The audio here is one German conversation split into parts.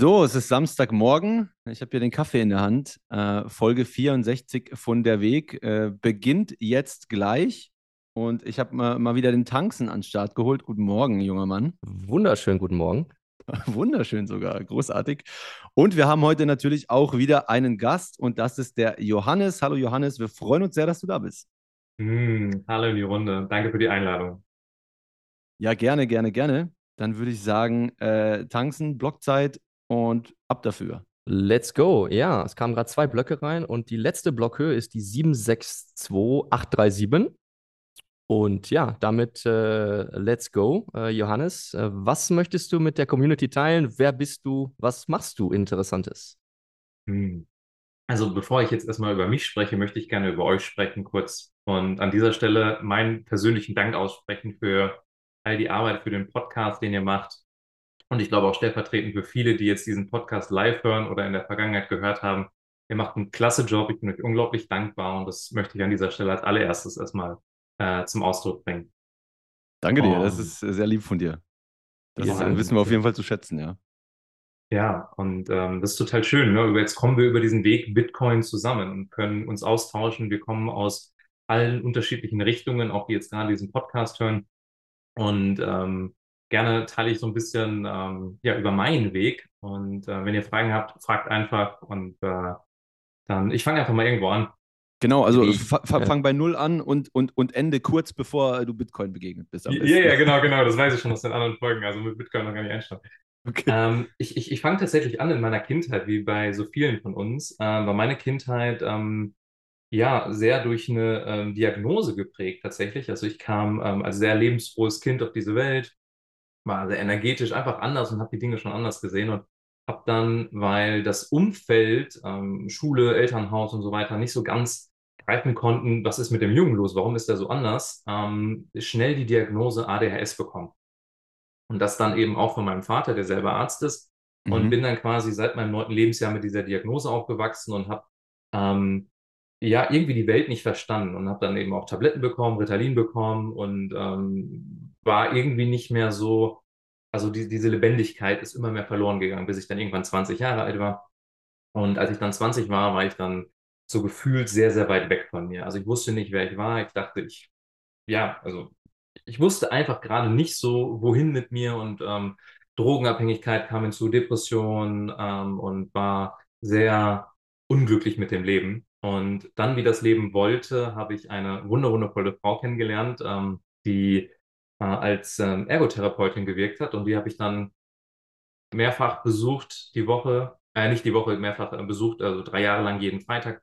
So, es ist Samstagmorgen. Ich habe hier den Kaffee in der Hand. Äh, Folge 64 von Der Weg äh, beginnt jetzt gleich. Und ich habe mal, mal wieder den Tanksen an den Start geholt. Guten Morgen, junger Mann. Wunderschön, guten Morgen. Wunderschön sogar, großartig. Und wir haben heute natürlich auch wieder einen Gast und das ist der Johannes. Hallo Johannes, wir freuen uns sehr, dass du da bist. Hm, hallo in die Runde. Danke für die Einladung. Ja, gerne, gerne, gerne. Dann würde ich sagen, äh, Tanksen, Blockzeit und ab dafür. Let's go. Ja, es kamen gerade zwei Blöcke rein und die letzte Blockhöhe ist die 762837. Und ja, damit äh, let's go. Äh, Johannes, äh, was möchtest du mit der Community teilen? Wer bist du? Was machst du Interessantes? Hm. Also bevor ich jetzt erstmal über mich spreche, möchte ich gerne über euch sprechen kurz und an dieser Stelle meinen persönlichen Dank aussprechen für all die Arbeit, für den Podcast, den ihr macht. Und ich glaube auch stellvertretend für viele, die jetzt diesen Podcast live hören oder in der Vergangenheit gehört haben. Ihr macht einen klasse Job. Ich bin euch unglaublich dankbar und das möchte ich an dieser Stelle als allererstes erstmal äh, zum Ausdruck bringen. Danke dir, das Und- ist sehr lieb von dir. Das Ja, ist, wissen wir auf jeden Fall zu schätzen, ja. Ja, und ähm, das ist total schön. Ne? Jetzt kommen wir über diesen Weg Bitcoin zusammen und können uns austauschen. Wir kommen aus allen unterschiedlichen Richtungen, auch die jetzt gerade diesen Podcast hören. Und ähm, gerne teile ich so ein bisschen ähm, ja, über meinen Weg. Und äh, wenn ihr Fragen habt, fragt einfach. Und äh, dann, ich fange einfach mal irgendwo an. Genau, also ja. fang bei Null an und, und, und ende kurz bevor du Bitcoin begegnet bist. Ja, ja, genau, genau. Das weiß ich schon aus den anderen Folgen. Also mit Bitcoin noch gar nicht einsteigen. Okay. Ähm, ich ich, ich fange tatsächlich an in meiner Kindheit, wie bei so vielen von uns, ähm, war meine Kindheit ähm, ja sehr durch eine ähm, Diagnose geprägt tatsächlich. Also ich kam ähm, als sehr lebensfrohes Kind auf diese Welt, war sehr energetisch, einfach anders und habe die Dinge schon anders gesehen und habe dann, weil das Umfeld, ähm, Schule, Elternhaus und so weiter nicht so ganz greifen konnten, was ist mit dem Jungen los, warum ist er so anders, ähm, schnell die Diagnose ADHS bekommen. Und das dann eben auch von meinem Vater, der selber Arzt ist. Und Mhm. bin dann quasi seit meinem neunten Lebensjahr mit dieser Diagnose aufgewachsen und habe ähm, ja irgendwie die Welt nicht verstanden und habe dann eben auch Tabletten bekommen, Ritalin bekommen und ähm, war irgendwie nicht mehr so, also die, diese Lebendigkeit ist immer mehr verloren gegangen, bis ich dann irgendwann 20 Jahre alt war. Und als ich dann 20 war, war ich dann so gefühlt sehr, sehr weit weg von mir. Also ich wusste nicht, wer ich war. Ich dachte, ich, ja, also ich wusste einfach gerade nicht so, wohin mit mir und ähm, Drogenabhängigkeit kam hinzu, Depression ähm, und war sehr unglücklich mit dem Leben. Und dann, wie das Leben wollte, habe ich eine wunderwundervolle Frau kennengelernt, ähm, die äh, als ähm, Ergotherapeutin gewirkt hat und die habe ich dann mehrfach besucht die Woche, äh, nicht die Woche, mehrfach äh, besucht, also drei Jahre lang jeden Freitag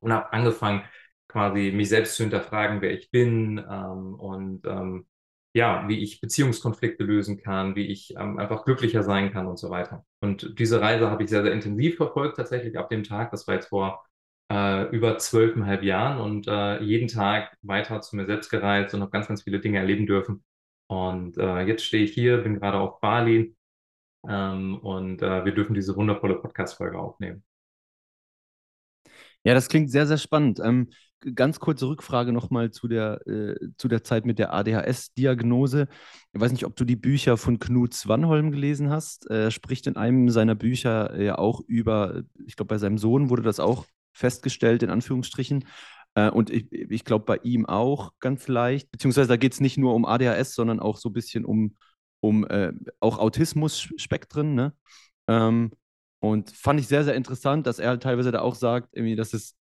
und habe angefangen, quasi mich selbst zu hinterfragen, wer ich bin ähm, und ähm, ja, wie ich Beziehungskonflikte lösen kann, wie ich ähm, einfach glücklicher sein kann und so weiter. Und diese Reise habe ich sehr, sehr intensiv verfolgt, tatsächlich ab dem Tag. Das war jetzt vor äh, über zwölfeinhalb Jahren und äh, jeden Tag weiter zu mir selbst gereist und habe ganz, ganz viele Dinge erleben dürfen. Und äh, jetzt stehe ich hier, bin gerade auf Bali ähm, und äh, wir dürfen diese wundervolle Podcast-Folge aufnehmen. Ja, das klingt sehr, sehr spannend. Ähm, ganz kurze Rückfrage nochmal zu der, äh, zu der Zeit mit der ADHS-Diagnose. Ich weiß nicht, ob du die Bücher von Knut Swanholm gelesen hast. Er spricht in einem seiner Bücher äh, ja auch über, ich glaube, bei seinem Sohn wurde das auch festgestellt, in Anführungsstrichen. Äh, und ich, ich glaube, bei ihm auch ganz leicht. Beziehungsweise da geht es nicht nur um ADHS, sondern auch so ein bisschen um, um äh, auch Autismus-Spektren, ne? Ähm, und fand ich sehr, sehr interessant, dass er halt teilweise da auch sagt, irgendwie, dass es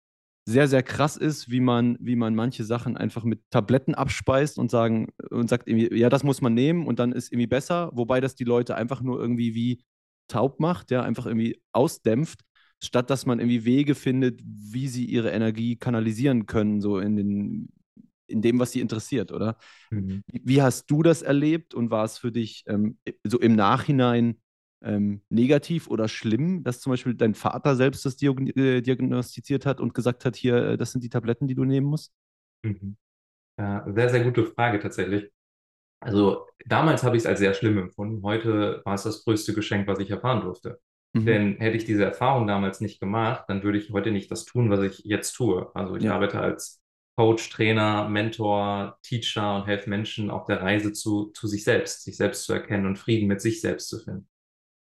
sehr, sehr krass ist, wie man, wie man manche Sachen einfach mit Tabletten abspeist und sagen und sagt irgendwie, ja, das muss man nehmen und dann ist irgendwie besser, wobei das die Leute einfach nur irgendwie wie taub macht, ja, einfach irgendwie ausdämpft, statt dass man irgendwie Wege findet, wie sie ihre Energie kanalisieren können, so in den, in dem, was sie interessiert, oder? Mhm. Wie, hast du das erlebt und war es für dich ähm, so im Nachhinein ähm, negativ oder schlimm, dass zum Beispiel dein Vater selbst das diagn- äh, diagnostiziert hat und gesagt hat, hier, äh, das sind die Tabletten, die du nehmen musst? Mhm. Äh, sehr, sehr gute Frage tatsächlich. Also damals habe ich es als sehr schlimm empfunden. Heute war es das größte Geschenk, was ich erfahren durfte. Mhm. Denn hätte ich diese Erfahrung damals nicht gemacht, dann würde ich heute nicht das tun, was ich jetzt tue. Also ich Ja. arbeite als Coach, Trainer, Mentor, Teacher und helfe Menschen auf der Reise zu, zu sich selbst, sich selbst zu erkennen und Frieden mit sich selbst zu finden.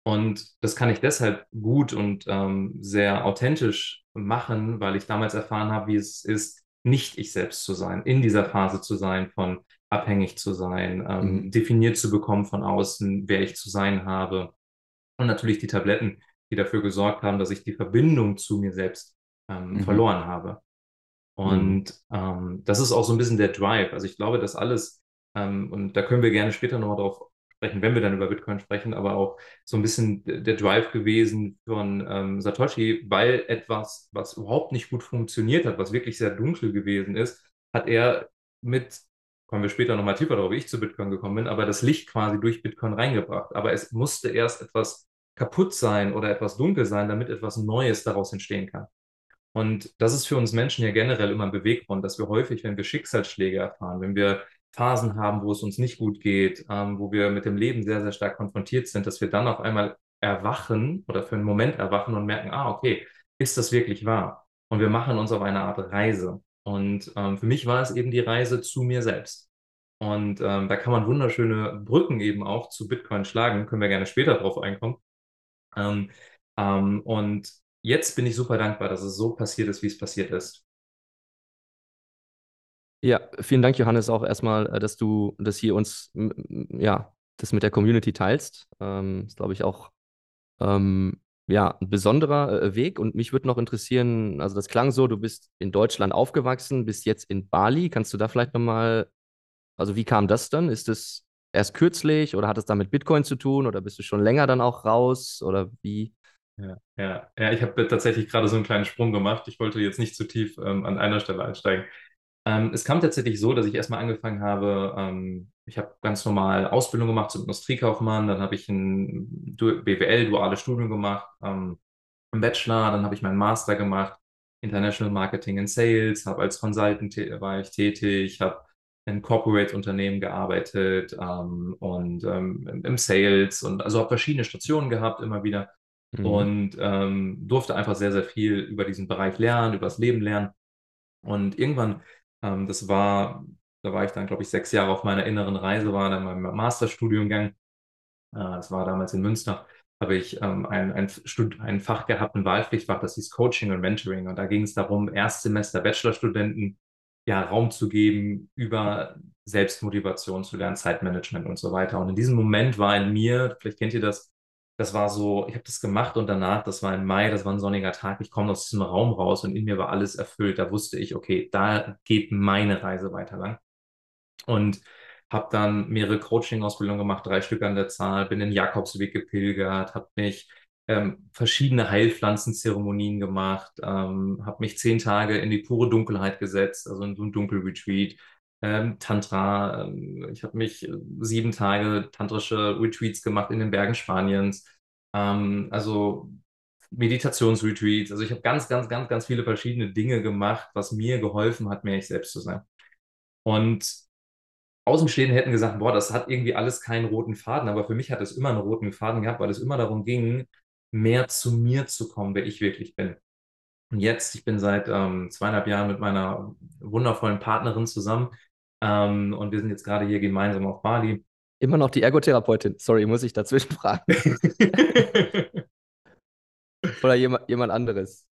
Und das kann ich deshalb gut und ähm, sehr authentisch machen, weil ich damals erfahren habe, wie es ist, nicht ich selbst zu sein, in dieser Phase zu sein, von abhängig zu sein, ähm, Mhm. definiert zu bekommen von außen, wer ich zu sein habe. Und natürlich die Tabletten, die dafür gesorgt haben, dass ich die Verbindung zu mir selbst ähm, Mhm. verloren habe. Und ähm, das ist auch so ein bisschen der Drive. Also ich glaube, dass alles, ähm, und da können wir gerne später nochmal drauf sprechen, wenn wir dann über Bitcoin sprechen, aber auch so ein bisschen der Drive gewesen von ähm, Satoshi, weil etwas, was überhaupt nicht gut funktioniert hat, was wirklich sehr dunkel gewesen ist, hat er mit, kommen wir später nochmal tiefer darauf, wie ich zu Bitcoin gekommen bin, aber das Licht quasi durch Bitcoin reingebracht. Aber es musste erst etwas kaputt sein oder etwas dunkel sein, damit etwas Neues daraus entstehen kann. Und das ist für uns Menschen ja generell immer ein Beweggrund, dass wir häufig, wenn wir Schicksalsschläge erfahren, wenn wir Phasen haben, wo es uns nicht gut geht, ähm, wo wir mit dem Leben sehr, sehr stark konfrontiert sind, dass wir dann auf einmal erwachen oder für einen Moment erwachen und merken, ah, okay, ist das wirklich wahr? Und wir machen uns auf eine Art Reise. Und ähm, für mich war es eben die Reise zu mir selbst. Und ähm, da kann man wunderschöne Brücken eben auch zu Bitcoin schlagen, können wir gerne später drauf einkommen. Ähm, ähm, und jetzt bin ich super dankbar, dass es so passiert ist, wie es passiert ist. Ja, vielen Dank, Johannes, auch erstmal, äh, dass du das hier uns, ja, das mit der Community teilst. Ähm, ist, glaube ich, auch ähm, ja, ein besonderer äh, Weg. Und mich würde noch interessieren, also das klang so, du bist in Deutschland aufgewachsen, bist jetzt in Bali. Kannst du da vielleicht nochmal, also wie kam das dann? Ist es erst kürzlich oder hat es da mit Bitcoin zu tun oder bist du schon länger dann auch raus oder wie? Ja, ja, ja, ich habe tatsächlich gerade so einen kleinen Sprung gemacht. Ich wollte jetzt nicht zu tief ähm, an einer Stelle einsteigen. Ähm, es kam tatsächlich so, dass ich erstmal angefangen habe, ähm, ich habe ganz normal Ausbildung gemacht zum Industriekaufmann, dann habe ich ein BWL, duales Studium gemacht, ähm, im Bachelor, dann habe ich meinen Master gemacht, International Marketing and Sales, habe als Consultant war ich tätig, habe in Corporate-Unternehmen gearbeitet ähm, und ähm, im- im Sales und also habe verschiedene Stationen gehabt, immer wieder Mhm. und ähm, durfte einfach sehr, sehr viel über diesen Bereich lernen, über das Leben lernen. Und irgendwann, ähm, das war, da war ich dann, glaube ich, sechs Jahre auf meiner inneren Reise, war dann mein Masterstudiengang. Äh, das war damals in Münster, habe ich ähm, ein, ein, Stud ein Fach gehabt, ein Wahlpflichtfach, das hieß Coaching und Mentoring. Und da ging es darum, Erstsemester Bachelorstudenten ja Raum zu geben, über Selbstmotivation zu lernen, Zeitmanagement und so weiter. Und in diesem Moment war in mir, vielleicht kennt ihr das, das war so, ich habe das gemacht und danach, das war im Mai, das war ein sonniger Tag, ich komme aus diesem Raum raus und in mir war alles erfüllt. Da wusste ich, okay, da geht meine Reise weiter lang. Und habe dann mehrere Coaching-Ausbildungen gemacht, drei Stück an der Zahl, bin den Jakobsweg gepilgert, habe mich ähm, verschiedene Heilpflanzenzeremonien gemacht, ähm, habe mich zehn Tage in die pure Dunkelheit gesetzt, also in so ein Dunkelretreat, ähm, Tantra, ähm, ich habe mich äh, sieben Tage tantrische Retreats gemacht in den Bergen Spaniens, ähm, also Meditationsretreats, also ich habe ganz, ganz, ganz, ganz viele verschiedene Dinge gemacht, was mir geholfen hat, mehr ich selbst zu sein. Und Außenstehende hätten gesagt, boah, das hat irgendwie alles keinen roten Faden, aber für mich hat es immer einen roten Faden gehabt, weil es immer darum ging, mehr zu mir zu kommen, wer ich wirklich bin. Und jetzt, ich bin seit ähm, zweieinhalb Jahren mit meiner wundervollen Partnerin zusammen ähm, und wir sind jetzt gerade hier gemeinsam auf Bali. Immer noch die Ergotherapeutin. Sorry, muss ich dazwischen fragen. Oder jemand, jemand anderes.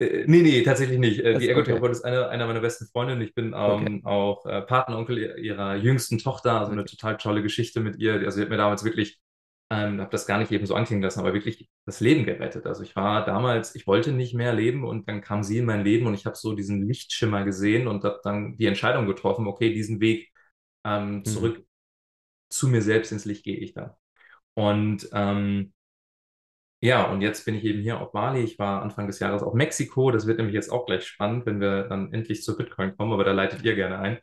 Äh, nee, nee, tatsächlich nicht. Äh, Das- die Ergotherapeutin okay. ist eine, einer meiner besten Freundinnen. Ich bin ähm, Okay. auch äh, Patenonkel ihrer- jüngsten Tochter, also eine Okay. total tolle Geschichte mit ihr. Also sie hat mir damals wirklich, ähm, habe das gar nicht eben so anklingen lassen, aber wirklich das Leben gerettet. Also ich war damals, ich wollte nicht mehr leben und dann kam sie in mein Leben und ich habe so diesen Lichtschimmer gesehen und habe dann die Entscheidung getroffen, okay, diesen Weg ähm, Mhm. Zu mir selbst ins Licht gehe ich dann. Und ähm, ja, und jetzt bin ich eben hier auf Bali. Ich war Anfang des Jahres auf Mexiko. Das wird nämlich jetzt auch gleich spannend, wenn wir dann endlich zu Bitcoin kommen, aber da leitet ihr gerne ein.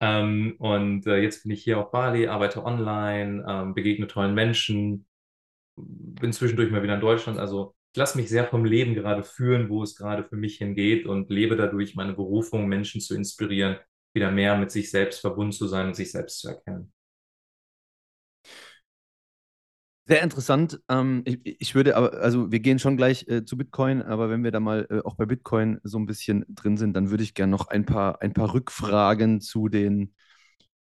Ähm, und äh, jetzt bin ich hier auf Bali, arbeite online, ähm, begegne tollen Menschen, bin zwischendurch mal wieder in Deutschland. Also ich lasse mich sehr vom Leben gerade führen, wo es gerade für mich hingeht und lebe dadurch meine Berufung, Menschen zu inspirieren, wieder mehr mit sich selbst verbunden zu sein und sich selbst zu erkennen. Sehr interessant. Ähm, ich, ich, würde aber, also wir gehen schon gleich äh, zu Bitcoin, aber wenn wir da mal äh, auch bei Bitcoin so ein bisschen drin sind, dann würde ich gerne noch ein paar, ein paar Rückfragen zu den,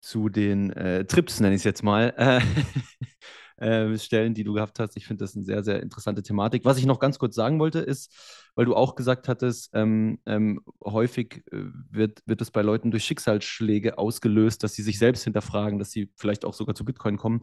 zu den äh, Trips, nenne ich es jetzt mal, äh, stellen, die du gehabt hast. Ich finde das eine sehr, sehr interessante Thematik. Was ich noch ganz kurz sagen wollte, ist, weil du auch gesagt hattest, ähm, ähm, häufig äh, wird, wird es bei Leuten durch Schicksalsschläge ausgelöst, dass sie sich selbst hinterfragen, dass sie vielleicht auch sogar zu Bitcoin kommen.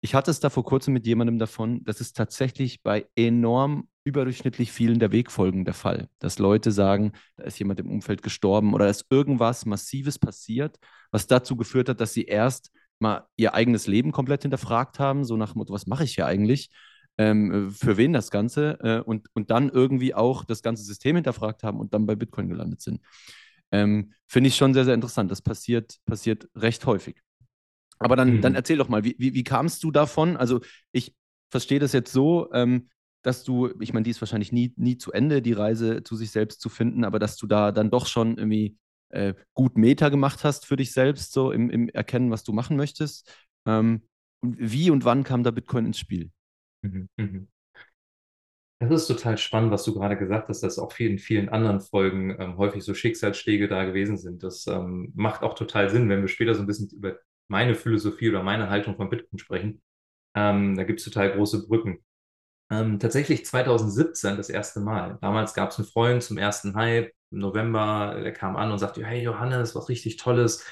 Ich hatte es da vor kurzem mit jemandem davon, das ist tatsächlich bei enorm überdurchschnittlich vielen der Wegfolgen der Fall, dass Leute sagen, da ist jemand im Umfeld gestorben oder dass irgendwas Massives passiert, was dazu geführt hat, dass sie erst mal ihr eigenes Leben komplett hinterfragt haben, so nach dem Motto, was mache ich hier eigentlich? Ähm, für wen das Ganze? Äh, und, und dann irgendwie auch das ganze System hinterfragt haben und dann bei Bitcoin gelandet sind. Ähm, Finde ich schon sehr, sehr interessant. Das passiert, passiert recht häufig. Aber dann, mhm. dann erzähl doch mal, wie, wie, wie kamst du davon? Also ich verstehe das jetzt so, ähm, dass du, ich meine, die ist wahrscheinlich nie, nie zu Ende, die Reise zu sich selbst zu finden, aber dass du da dann doch schon irgendwie äh, gut Meta gemacht hast für dich selbst, so im, im Erkennen, was du machen möchtest. Ähm, wie und wann kam da Bitcoin ins Spiel? Mhm, mhm. Das ist total spannend, was du gerade gesagt hast, dass auch in vielen anderen Folgen ähm, häufig so Schicksalsschläge da gewesen sind. Das ähm, macht auch total Sinn, wenn wir später so ein bisschen über meine Philosophie oder meine Haltung von Bitcoin sprechen. Ähm, da gibt es total große Brücken. Ähm, tatsächlich 2017 das erste Mal. Damals gab es einen Freund zum ersten Hype im November. Der kam an und sagte, hey Johannes, was richtig Tolles.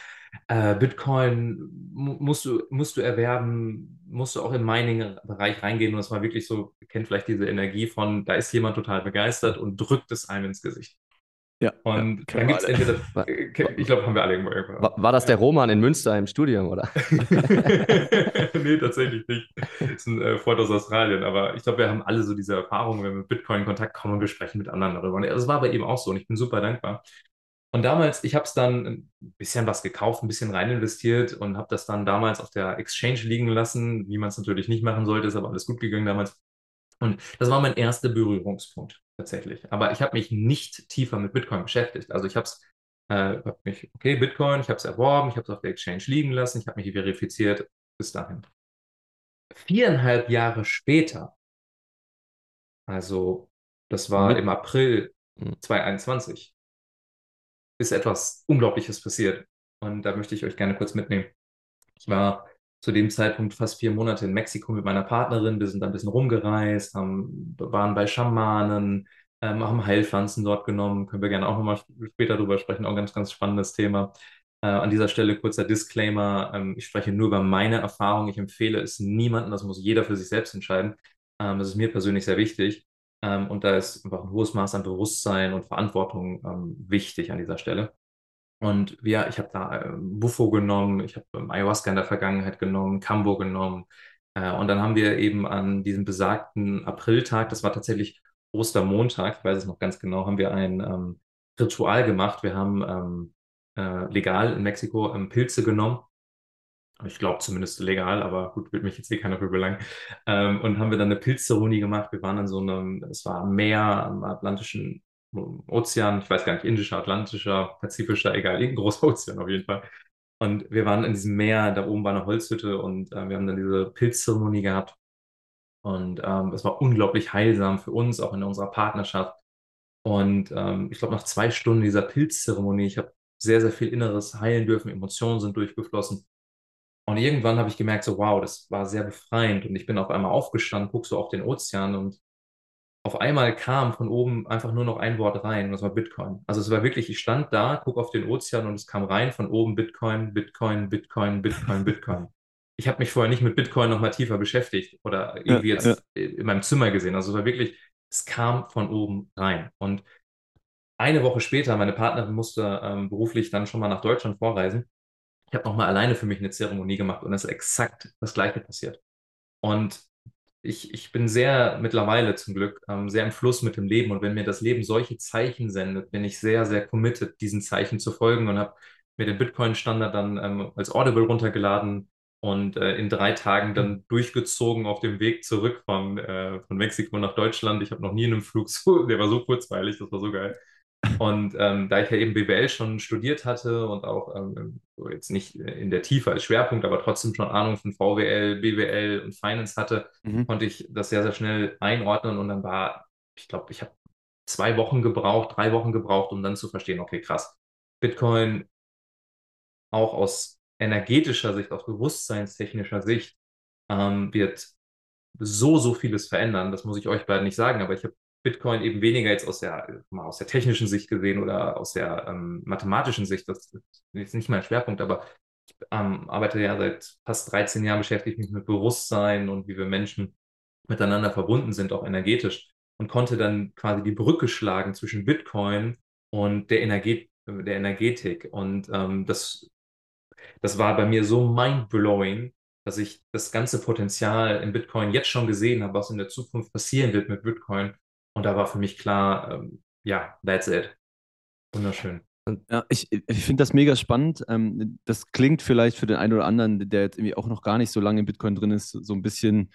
Äh, Bitcoin musst du, musst du erwerben, musst du auch im Mining-Bereich reingehen. Und es war wirklich so, kennt vielleicht diese Energie von, da ist jemand total begeistert und drückt es einem ins Gesicht. Ja. Und ja, dann gibt es entweder, ich glaube, haben wir alle irgendwo irgendwo. War, war, das der Roman in Münster im Studium, oder? nee, tatsächlich nicht. Das ist ein äh, Freund aus Australien, aber ich glaube, wir haben alle so diese Erfahrungen, wenn wir mit Bitcoin in Kontakt kommen und wir sprechen mit anderen darüber. Und das war bei ihm auch so und ich bin super dankbar. Und damals, ich habe es dann ein bisschen was gekauft, ein bisschen rein investiert und habe das dann damals auf der Exchange liegen lassen, wie man es natürlich nicht machen sollte, ist aber alles gut gegangen damals. Und das war mein erster Berührungspunkt tatsächlich. Aber ich habe mich nicht tiefer mit Bitcoin beschäftigt. Also ich habe es, äh, hab mich, okay, Bitcoin, ich habe es erworben, ich habe es auf der Exchange liegen lassen, ich habe mich verifiziert bis dahin. Viereinhalb Jahre später, also das war mit im April 2021, hm. ist etwas Unglaubliches passiert. Und da möchte ich euch gerne kurz mitnehmen. Ich war zu dem Zeitpunkt fast vier Monate in Mexiko mit meiner Partnerin. Wir sind da ein bisschen rumgereist, haben, waren bei Schamanen, ähm, haben Heilpflanzen dort genommen. Können wir gerne auch nochmal später drüber sprechen. Auch ein ganz, ganz spannendes Thema. Äh, an dieser Stelle kurzer Disclaimer. Ähm, ich spreche nur über meine Erfahrung. Ich empfehle es niemandem. Das muss jeder für sich selbst entscheiden. Ähm, das ist mir persönlich sehr wichtig. Ähm, und da ist einfach ein hohes Maß an Bewusstsein und Verantwortung ähm, wichtig an dieser Stelle. Und ja, ich habe da äh, Bufo genommen, ich habe ähm, Ayahuasca in der Vergangenheit genommen, Cambo genommen. Äh, und dann haben wir eben an diesem besagten Apriltag, das war tatsächlich Ostermontag, ich weiß es noch ganz genau, haben wir ein ähm, Ritual gemacht. Wir haben ähm, äh, legal in Mexiko ähm, Pilze genommen. Ich glaube zumindest legal, aber gut, wird mich jetzt eh keiner für belangen. Ähm, und haben wir dann eine Pilzzeremonie gemacht. Wir waren in so einem, es war Meer, am Atlantischen Ozean, ich weiß gar nicht, indischer, atlantischer, pazifischer, egal, irgendein großer Ozean auf jeden Fall. Und wir waren in diesem Meer, da oben war eine Holzhütte und äh, wir haben dann diese Pilzzeremonie gehabt. Und ähm, es war unglaublich heilsam für uns, auch in unserer Partnerschaft. Und ähm, ich glaube, nach zwei Stunden dieser Pilzzeremonie, ich habe sehr, sehr viel Inneres heilen dürfen, Emotionen sind durchgeflossen. Und irgendwann habe ich gemerkt, so wow, das war sehr befreiend. Und ich bin auf einmal aufgestanden, guck so auf den Ozean und auf einmal kam von oben einfach nur noch ein Wort rein und das war Bitcoin. Also es war wirklich, ich stand da, guck auf den Ozean und es kam rein von oben Bitcoin, Bitcoin, Bitcoin, Bitcoin, Bitcoin. Ich habe mich vorher nicht mit Bitcoin noch mal tiefer beschäftigt oder irgendwie ja, jetzt ja. in meinem Zimmer gesehen. Also es war wirklich, es kam von oben rein. Und eine Woche später, meine Partnerin musste ähm, beruflich dann schon mal nach Deutschland vorreisen. Ich habe noch mal alleine für mich eine Zeremonie gemacht und es ist exakt das Gleiche passiert. Und ich, ich bin sehr mittlerweile zum Glück ähm, sehr im Fluss mit dem Leben und wenn mir das Leben solche Zeichen sendet, bin ich sehr, sehr committed, diesen Zeichen zu folgen und habe mir den Bitcoin-Standard dann ähm, als Audible runtergeladen und äh, in drei Tagen dann durchgezogen auf dem Weg zurück von, äh, von Mexiko nach Deutschland. Ich habe noch nie in einem Flug so, der war so kurzweilig, das war so geil. Und ähm, da ich ja eben BWL schon studiert hatte und auch ähm, so jetzt nicht in der Tiefe als Schwerpunkt, aber trotzdem schon Ahnung von VWL, BWL und Finance hatte, Mhm. konnte ich das sehr, sehr schnell einordnen und dann war, ich glaube, ich habe zwei Wochen gebraucht, drei Wochen gebraucht, um dann zu verstehen, okay, krass, Bitcoin auch aus energetischer Sicht, aus bewusstseinstechnischer Sicht, ähm, wird so, so vieles verändern. Das muss ich euch beiden nicht sagen, aber ich habe Bitcoin eben weniger jetzt aus der, mal aus der technischen Sicht gesehen oder aus der ähm, mathematischen Sicht. Das ist nicht mein Schwerpunkt, aber ich ähm, arbeite ja seit fast 13 Jahren, beschäftige mich mit Bewusstsein und wie wir Menschen miteinander verbunden sind, auch energetisch. Und konnte dann quasi die Brücke schlagen zwischen Bitcoin und der, Energet der Energetik. Und ähm, das, das war bei mir so mind-blowing, dass ich das ganze Potenzial in Bitcoin jetzt schon gesehen habe, was in der Zukunft passieren wird mit Bitcoin. Und da war für mich klar, ähm, ja, that's it. Wunderschön. Ja, ich, ich finde das mega spannend. Ähm, das klingt vielleicht für den einen oder anderen, der jetzt irgendwie auch noch gar nicht so lange in Bitcoin drin ist, so ein bisschen,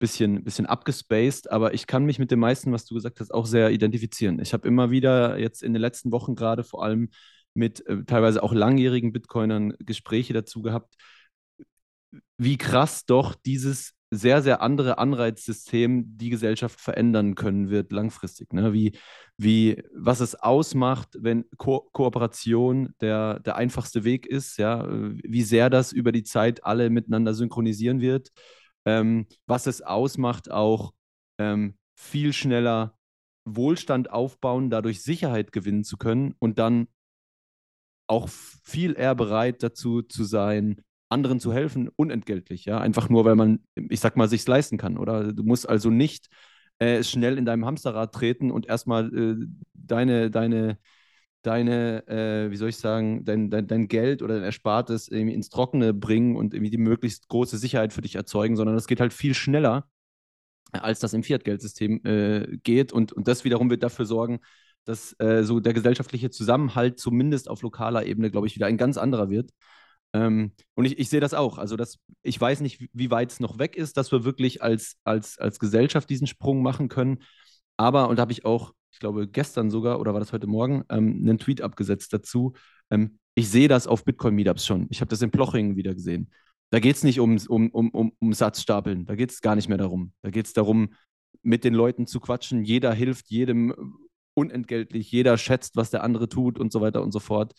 bisschen, bisschen abgespaced, aber ich kann mich mit dem meisten, was du gesagt hast, auch sehr identifizieren. Ich habe immer wieder jetzt in den letzten Wochen gerade vor allem mit äh, teilweise auch langjährigen Bitcoinern Gespräche dazu gehabt, wie krass doch dieses sehr, sehr andere Anreizsystem die Gesellschaft verändern können wird langfristig. Ne? Wie, wie, was es ausmacht, wenn Ko Kooperation der, der einfachste Weg ist, ja? wie sehr das über die Zeit alle miteinander synchronisieren wird, ähm, was es ausmacht, auch ähm, viel schneller Wohlstand aufbauen, dadurch Sicherheit gewinnen zu können und dann auch viel eher bereit dazu zu sein, anderen zu helfen, unentgeltlich, ja, einfach nur, weil man, ich sag mal, sich's leisten kann, oder? Du musst also nicht äh, schnell in deinem Hamsterrad treten und erstmal äh, deine, deine, deine, äh, wie soll ich sagen, dein, dein, dein Geld oder dein Erspartes irgendwie ins Trockene bringen und irgendwie die möglichst große Sicherheit für dich erzeugen, sondern es geht halt viel schneller, als das im Fiat-Geldsystem äh, geht und, und das wiederum wird dafür sorgen, dass äh, so der gesellschaftliche Zusammenhalt zumindest auf lokaler Ebene, glaube ich, wieder ein ganz anderer wird. Ähm, und ich, ich sehe das auch. Also, das, ich weiß nicht, wie weit es noch weg ist, dass wir wirklich als, als, als Gesellschaft diesen Sprung machen können. Aber, und da habe ich auch, ich glaube, gestern sogar, oder war das heute Morgen, ähm, einen Tweet abgesetzt dazu. Ähm, ich sehe das auf Bitcoin-Meetups schon. Ich habe das in Plochingen wieder gesehen. Da geht es nicht um, um, um, um, um Satzstapeln. Da geht es gar nicht mehr darum. Da geht es darum, mit den Leuten zu quatschen. Jeder hilft jedem unentgeltlich. Jeder schätzt, was der andere tut und so weiter und so fort.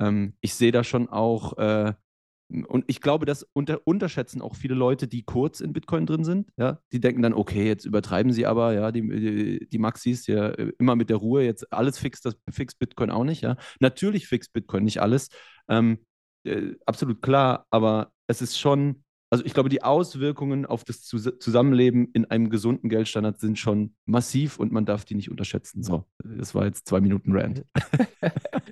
Ähm, ich sehe da schon auch, äh, und ich glaube, das unter, unterschätzen auch viele Leute, die kurz in Bitcoin drin sind. Ja? Die denken dann, okay, jetzt übertreiben sie aber, ja, die, die, die Maxis ja immer mit der Ruhe, jetzt alles fixt, das fixt Bitcoin auch nicht. Ja? Natürlich fixt Bitcoin nicht alles. Ähm, äh, absolut klar, aber es ist schon, also ich glaube, die Auswirkungen auf das Zus Zusammenleben in einem gesunden Geldstandard sind schon massiv und man darf die nicht unterschätzen. So, das war jetzt zwei Minuten Rant.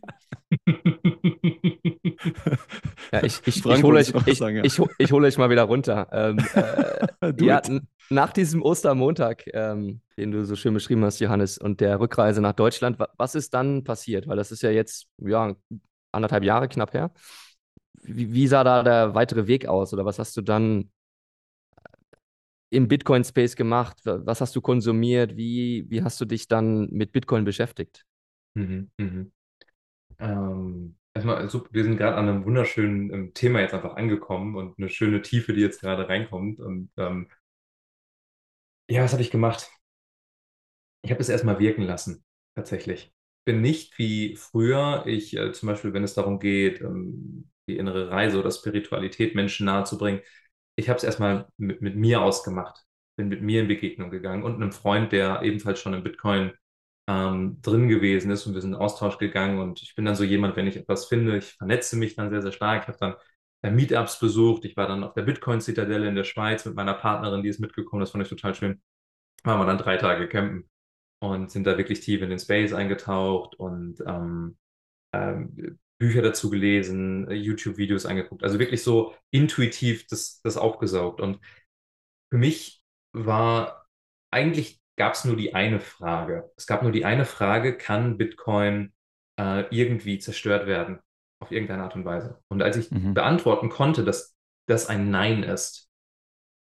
Ja, ich, ich, ich hole euch, ich, sagen, ja. ich, hol- ich hole euch mal wieder runter. Ähm, äh, ja, nach diesem Ostermontag, ähm, den du so schön beschrieben hast, Johannes, und der Rückreise nach Deutschland, wa was ist dann passiert? Weil das ist ja jetzt, ja, anderthalb Jahre knapp her. Wie, wie sah da der weitere Weg aus? Oder was hast du dann im Bitcoin-Space gemacht? Wa- Was hast du konsumiert? Wie, wie hast du dich dann mit Bitcoin beschäftigt? Mhm, mhm. Ähm, erstmal, super, wir sind gerade an einem wunderschönen ähm, Thema jetzt einfach angekommen und eine schöne Tiefe, die jetzt gerade reinkommt. Und ähm, ja, was habe ich gemacht? Ich habe es erstmal wirken lassen, tatsächlich. Bin nicht wie früher, ich äh, zum Beispiel, wenn es darum geht, ähm, die innere Reise oder Spiritualität Menschen nahezubringen, ich habe es erstmal mit, mit mir ausgemacht, bin mit mir in Begegnung gegangen und einem Freund, der ebenfalls schon im Bitcoin ähm, drin gewesen ist und wir sind in Austausch gegangen und ich bin dann so jemand, wenn ich etwas finde, ich vernetze mich dann sehr, sehr stark. Ich habe dann äh, Meetups besucht, ich war dann auf der Bitcoin-Zitadelle in der Schweiz mit meiner Partnerin, die ist mitgekommen, das fand ich total schön. Waren wir dann drei Tage campen und sind da wirklich tief in den Space eingetaucht und ähm, ähm, Bücher dazu gelesen, äh, YouTube-Videos angeguckt. Also wirklich so intuitiv das, das aufgesaugt. Und für mich war eigentlich gab es nur die eine Frage. Es gab nur die eine Frage, kann Bitcoin äh, irgendwie zerstört werden? Auf irgendeine Art und Weise. Und als ich Mhm. beantworten konnte, dass das ein Nein ist,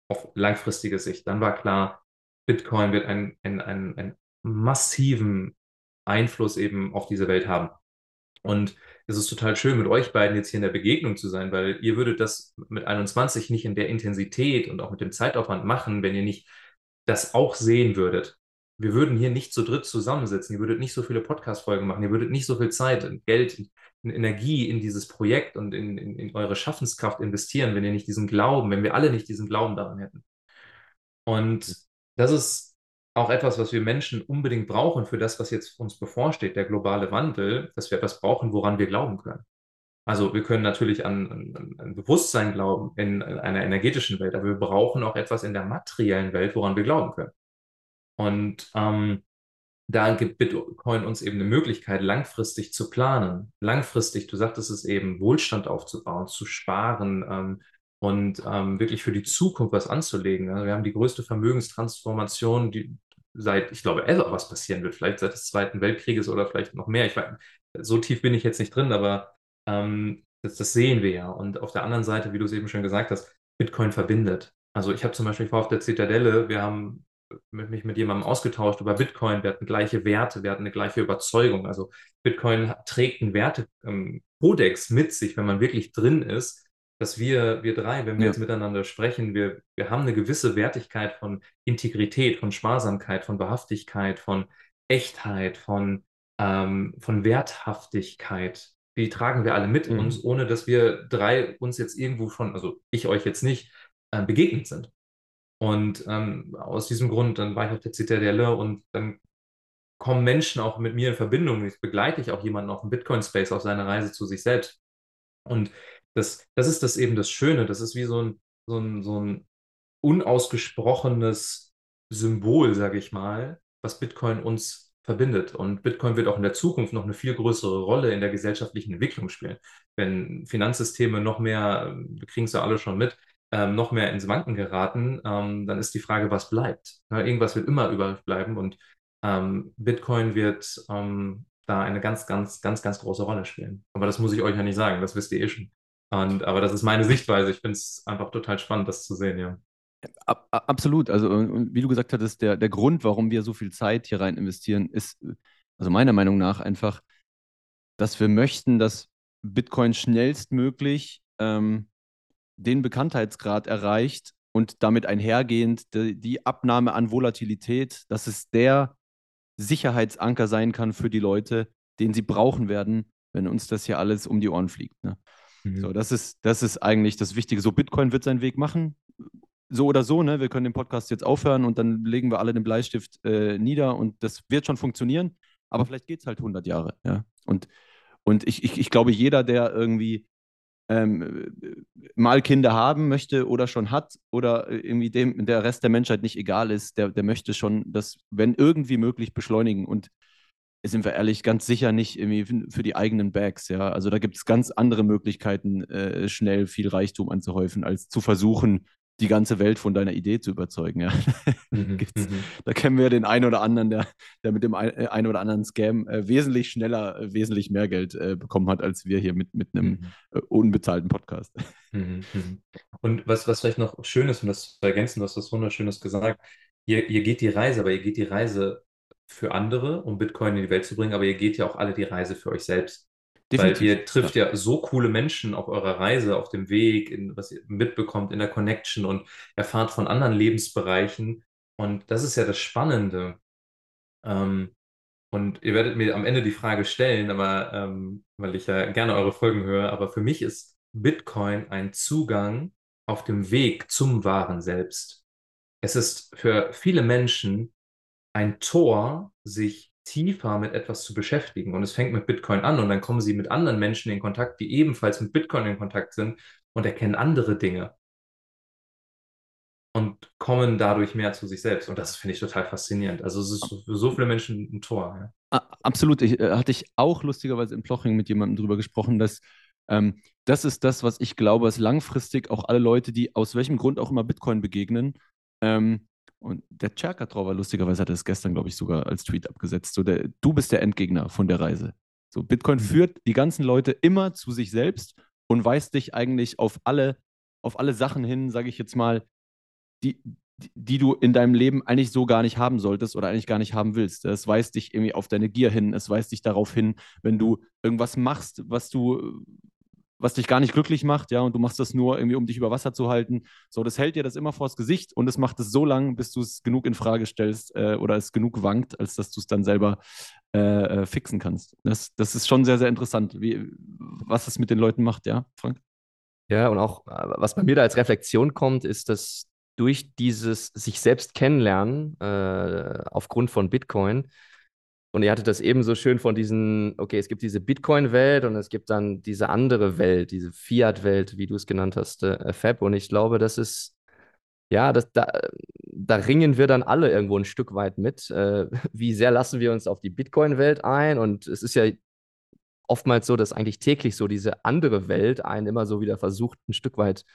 auf langfristige Sicht, dann war klar, Bitcoin wird einen, einen, einen, einen massiven Einfluss eben auf diese Welt haben. Und es ist total schön, mit euch beiden jetzt hier in der Begegnung zu sein, weil ihr würdet das mit 21 nicht in der Intensität und auch mit dem Zeitaufwand machen, wenn ihr nicht das auch sehen würdet. Wir würden hier nicht zu dritt zusammensitzen, ihr würdet nicht so viele Podcast-Folgen machen, ihr würdet nicht so viel Zeit und Geld und Energie in dieses Projekt und in, in, in eure Schaffenskraft investieren, wenn ihr nicht diesen Glauben, wenn wir alle nicht diesen Glauben daran hätten. Und das ist auch etwas, was wir Menschen unbedingt brauchen für das, was jetzt uns bevorsteht, der globale Wandel, dass wir etwas brauchen, woran wir glauben können. Also wir können natürlich an, an, Bewusstsein glauben in, in, einer energetischen Welt, aber wir brauchen auch etwas in der materiellen Welt, woran wir glauben können. Und ähm, da gibt Bitcoin uns eben eine Möglichkeit, langfristig zu planen. Langfristig, du sagtest es eben, Wohlstand aufzubauen, zu sparen ähm, und ähm, wirklich für die Zukunft was anzulegen. Also wir haben die größte Vermögenstransformation, die seit, ich glaube, ever was passieren wird, vielleicht seit des Zweiten Weltkrieges oder vielleicht noch mehr. Ich weiß, so tief bin ich jetzt nicht drin, aber ähm, das, das sehen wir ja. Und auf der anderen Seite, wie du es eben schon gesagt hast, Bitcoin verbindet. Also ich habe zum Beispiel, ich war auf der Zitadelle, wir haben mich mit jemandem ausgetauscht über Bitcoin, wir hatten gleiche Werte, wir hatten eine gleiche Überzeugung. Also Bitcoin trägt einen Wertekodex mit sich, wenn man wirklich drin ist, dass wir, wir drei, wenn wir Ja. jetzt miteinander sprechen, wir, wir haben eine gewisse Wertigkeit von Integrität, von Sparsamkeit, von Wahrhaftigkeit, von Echtheit, von, ähm, von Werthaftigkeit. Die tragen wir alle mit Mhm. uns, ohne dass wir drei uns jetzt irgendwo schon, also ich euch jetzt nicht, äh, begegnet sind. Und ähm, aus diesem Grund, dann war ich auf der Zitadelle und dann kommen Menschen auch mit mir in Verbindung. Ich begleite ich auch jemanden auf dem Bitcoin-Space auf seiner Reise zu sich selbst. Und das, das ist das eben das Schöne. Das ist wie so ein, so ein, so ein unausgesprochenes Symbol, sage ich mal, was Bitcoin uns verbindet. Und Bitcoin wird auch in der Zukunft noch eine viel größere Rolle in der gesellschaftlichen Entwicklung spielen. Wenn Finanzsysteme noch mehr, wir kriegen es ja alle schon mit, ähm, noch mehr ins Wanken geraten, ähm, dann ist die Frage, was bleibt. Ja, irgendwas wird immer übrig bleiben und ähm, Bitcoin wird ähm, da eine ganz, ganz, ganz, ganz große Rolle spielen. Aber das muss ich euch ja nicht sagen, das wisst ihr eh schon. Und, aber das ist meine Sichtweise. Ich finde es einfach total spannend, das zu sehen, ja. Ab, ab- absolut. Also, wie du gesagt hattest, der, der Grund, warum wir so viel Zeit hier rein investieren, ist, also meiner Meinung nach einfach, dass wir möchten, dass Bitcoin schnellstmöglich ähm, den Bekanntheitsgrad erreicht und damit einhergehend die, die Abnahme an Volatilität, dass es der Sicherheitsanker sein kann für die Leute, den sie brauchen werden, wenn uns das hier alles um die Ohren fliegt. Ne? So, das ist, das ist eigentlich das Wichtige. So, Bitcoin wird seinen Weg machen. So oder so, ne? Wir können den Podcast jetzt aufhören und dann legen wir alle den Bleistift äh, nieder und das wird schon funktionieren. Aber vielleicht geht es halt 100 Jahre, ja. Und, und ich, ich, ich glaube, jeder, der irgendwie ähm, mal Kinder haben möchte oder schon hat oder irgendwie dem der Rest der Menschheit nicht egal ist, der, der möchte schon das, wenn irgendwie möglich, beschleunigen. Und sind wir ehrlich, ganz sicher nicht irgendwie für die eigenen Bags, ja. Also da gibt es ganz andere Möglichkeiten, äh, schnell viel Reichtum anzuhäufen, als zu versuchen, die ganze Welt von deiner Idee zu überzeugen, ja. Mhm, mhm. da kennen wir den einen oder anderen, der, der mit dem ein, äh, einen oder anderen Scam äh, wesentlich schneller, äh, wesentlich mehr Geld äh, bekommen hat, als wir hier mit, mit einem Mhm. äh, unbezahlten Podcast. Mhm, mhm. Und was, was vielleicht noch schön ist, um das zu ergänzen, du hast was Wunderschönes gesagt, ihr, ihr geht die Reise, aber ihr geht die Reise für andere, um Bitcoin in die Welt zu bringen, aber ihr geht ja auch alle die Reise für euch selbst. Weil ihr trifft ja. so coole Menschen auf eurer Reise, auf dem Weg, in, was ihr mitbekommt in der Connection und erfahrt von anderen Lebensbereichen. Und das ist ja das Spannende. Ähm, und ihr werdet mir am Ende die Frage stellen, aber ähm, weil ich ja gerne eure Folgen höre, aber für mich ist Bitcoin ein Zugang auf dem Weg zum wahren Selbst. Es ist für viele Menschen ein Tor, sich tiefer mit etwas zu beschäftigen. Und es fängt mit Bitcoin an und dann kommen sie mit anderen Menschen in Kontakt, die ebenfalls mit Bitcoin in Kontakt sind und erkennen andere Dinge und kommen dadurch mehr zu sich selbst. Und das finde ich total faszinierend. Also es ist für so viele Menschen ein Tor. Ja. Absolut. Ich, äh, hatte ich auch lustigerweise in Ploching mit jemandem drüber gesprochen, dass ähm, das ist das, was ich glaube, was langfristig auch alle Leute, die aus welchem Grund auch immer Bitcoin begegnen, ähm, und der Cherkatrauer, lustigerweise hat er es gestern, glaube ich, sogar als Tweet abgesetzt, so der, du bist der Endgegner von der Reise. So, Bitcoin Mhm. führt die ganzen Leute immer zu sich selbst und weist dich eigentlich auf alle, auf alle Sachen hin, sage ich jetzt mal, die, die- die du in deinem Leben eigentlich so gar nicht haben solltest oder eigentlich gar nicht haben willst. Es weist dich irgendwie auf deine Gier hin, es weist dich darauf hin, wenn du irgendwas machst, was du, was dich gar nicht glücklich macht, ja, und du machst das nur irgendwie, um dich über Wasser zu halten. So, das hält dir das immer vors Gesicht und es macht es so lang, bis du es genug in Frage stellst äh, oder es genug wankt, als dass du es dann selber äh, äh, fixen kannst. Das, das ist schon sehr, sehr interessant, wie, was es mit den Leuten macht, ja, Frank? Ja, und auch, äh, was bei mir da als Reflexion kommt, ist, dass durch dieses sich selbst kennenlernen, äh, aufgrund von Bitcoin, und ihr hattet das eben so schön von diesen, okay, es gibt diese Bitcoin-Welt und es gibt dann diese andere Welt, diese Fiat-Welt, wie du es genannt hast, äh, Fab. Und ich glaube, das ist, ja, das, da, da ringen wir dann alle irgendwo ein Stück weit mit. Äh, wie sehr lassen wir uns auf die Bitcoin-Welt ein? Und es ist ja oftmals so, dass eigentlich täglich so diese andere Welt einen immer so wieder versucht, ein Stück weit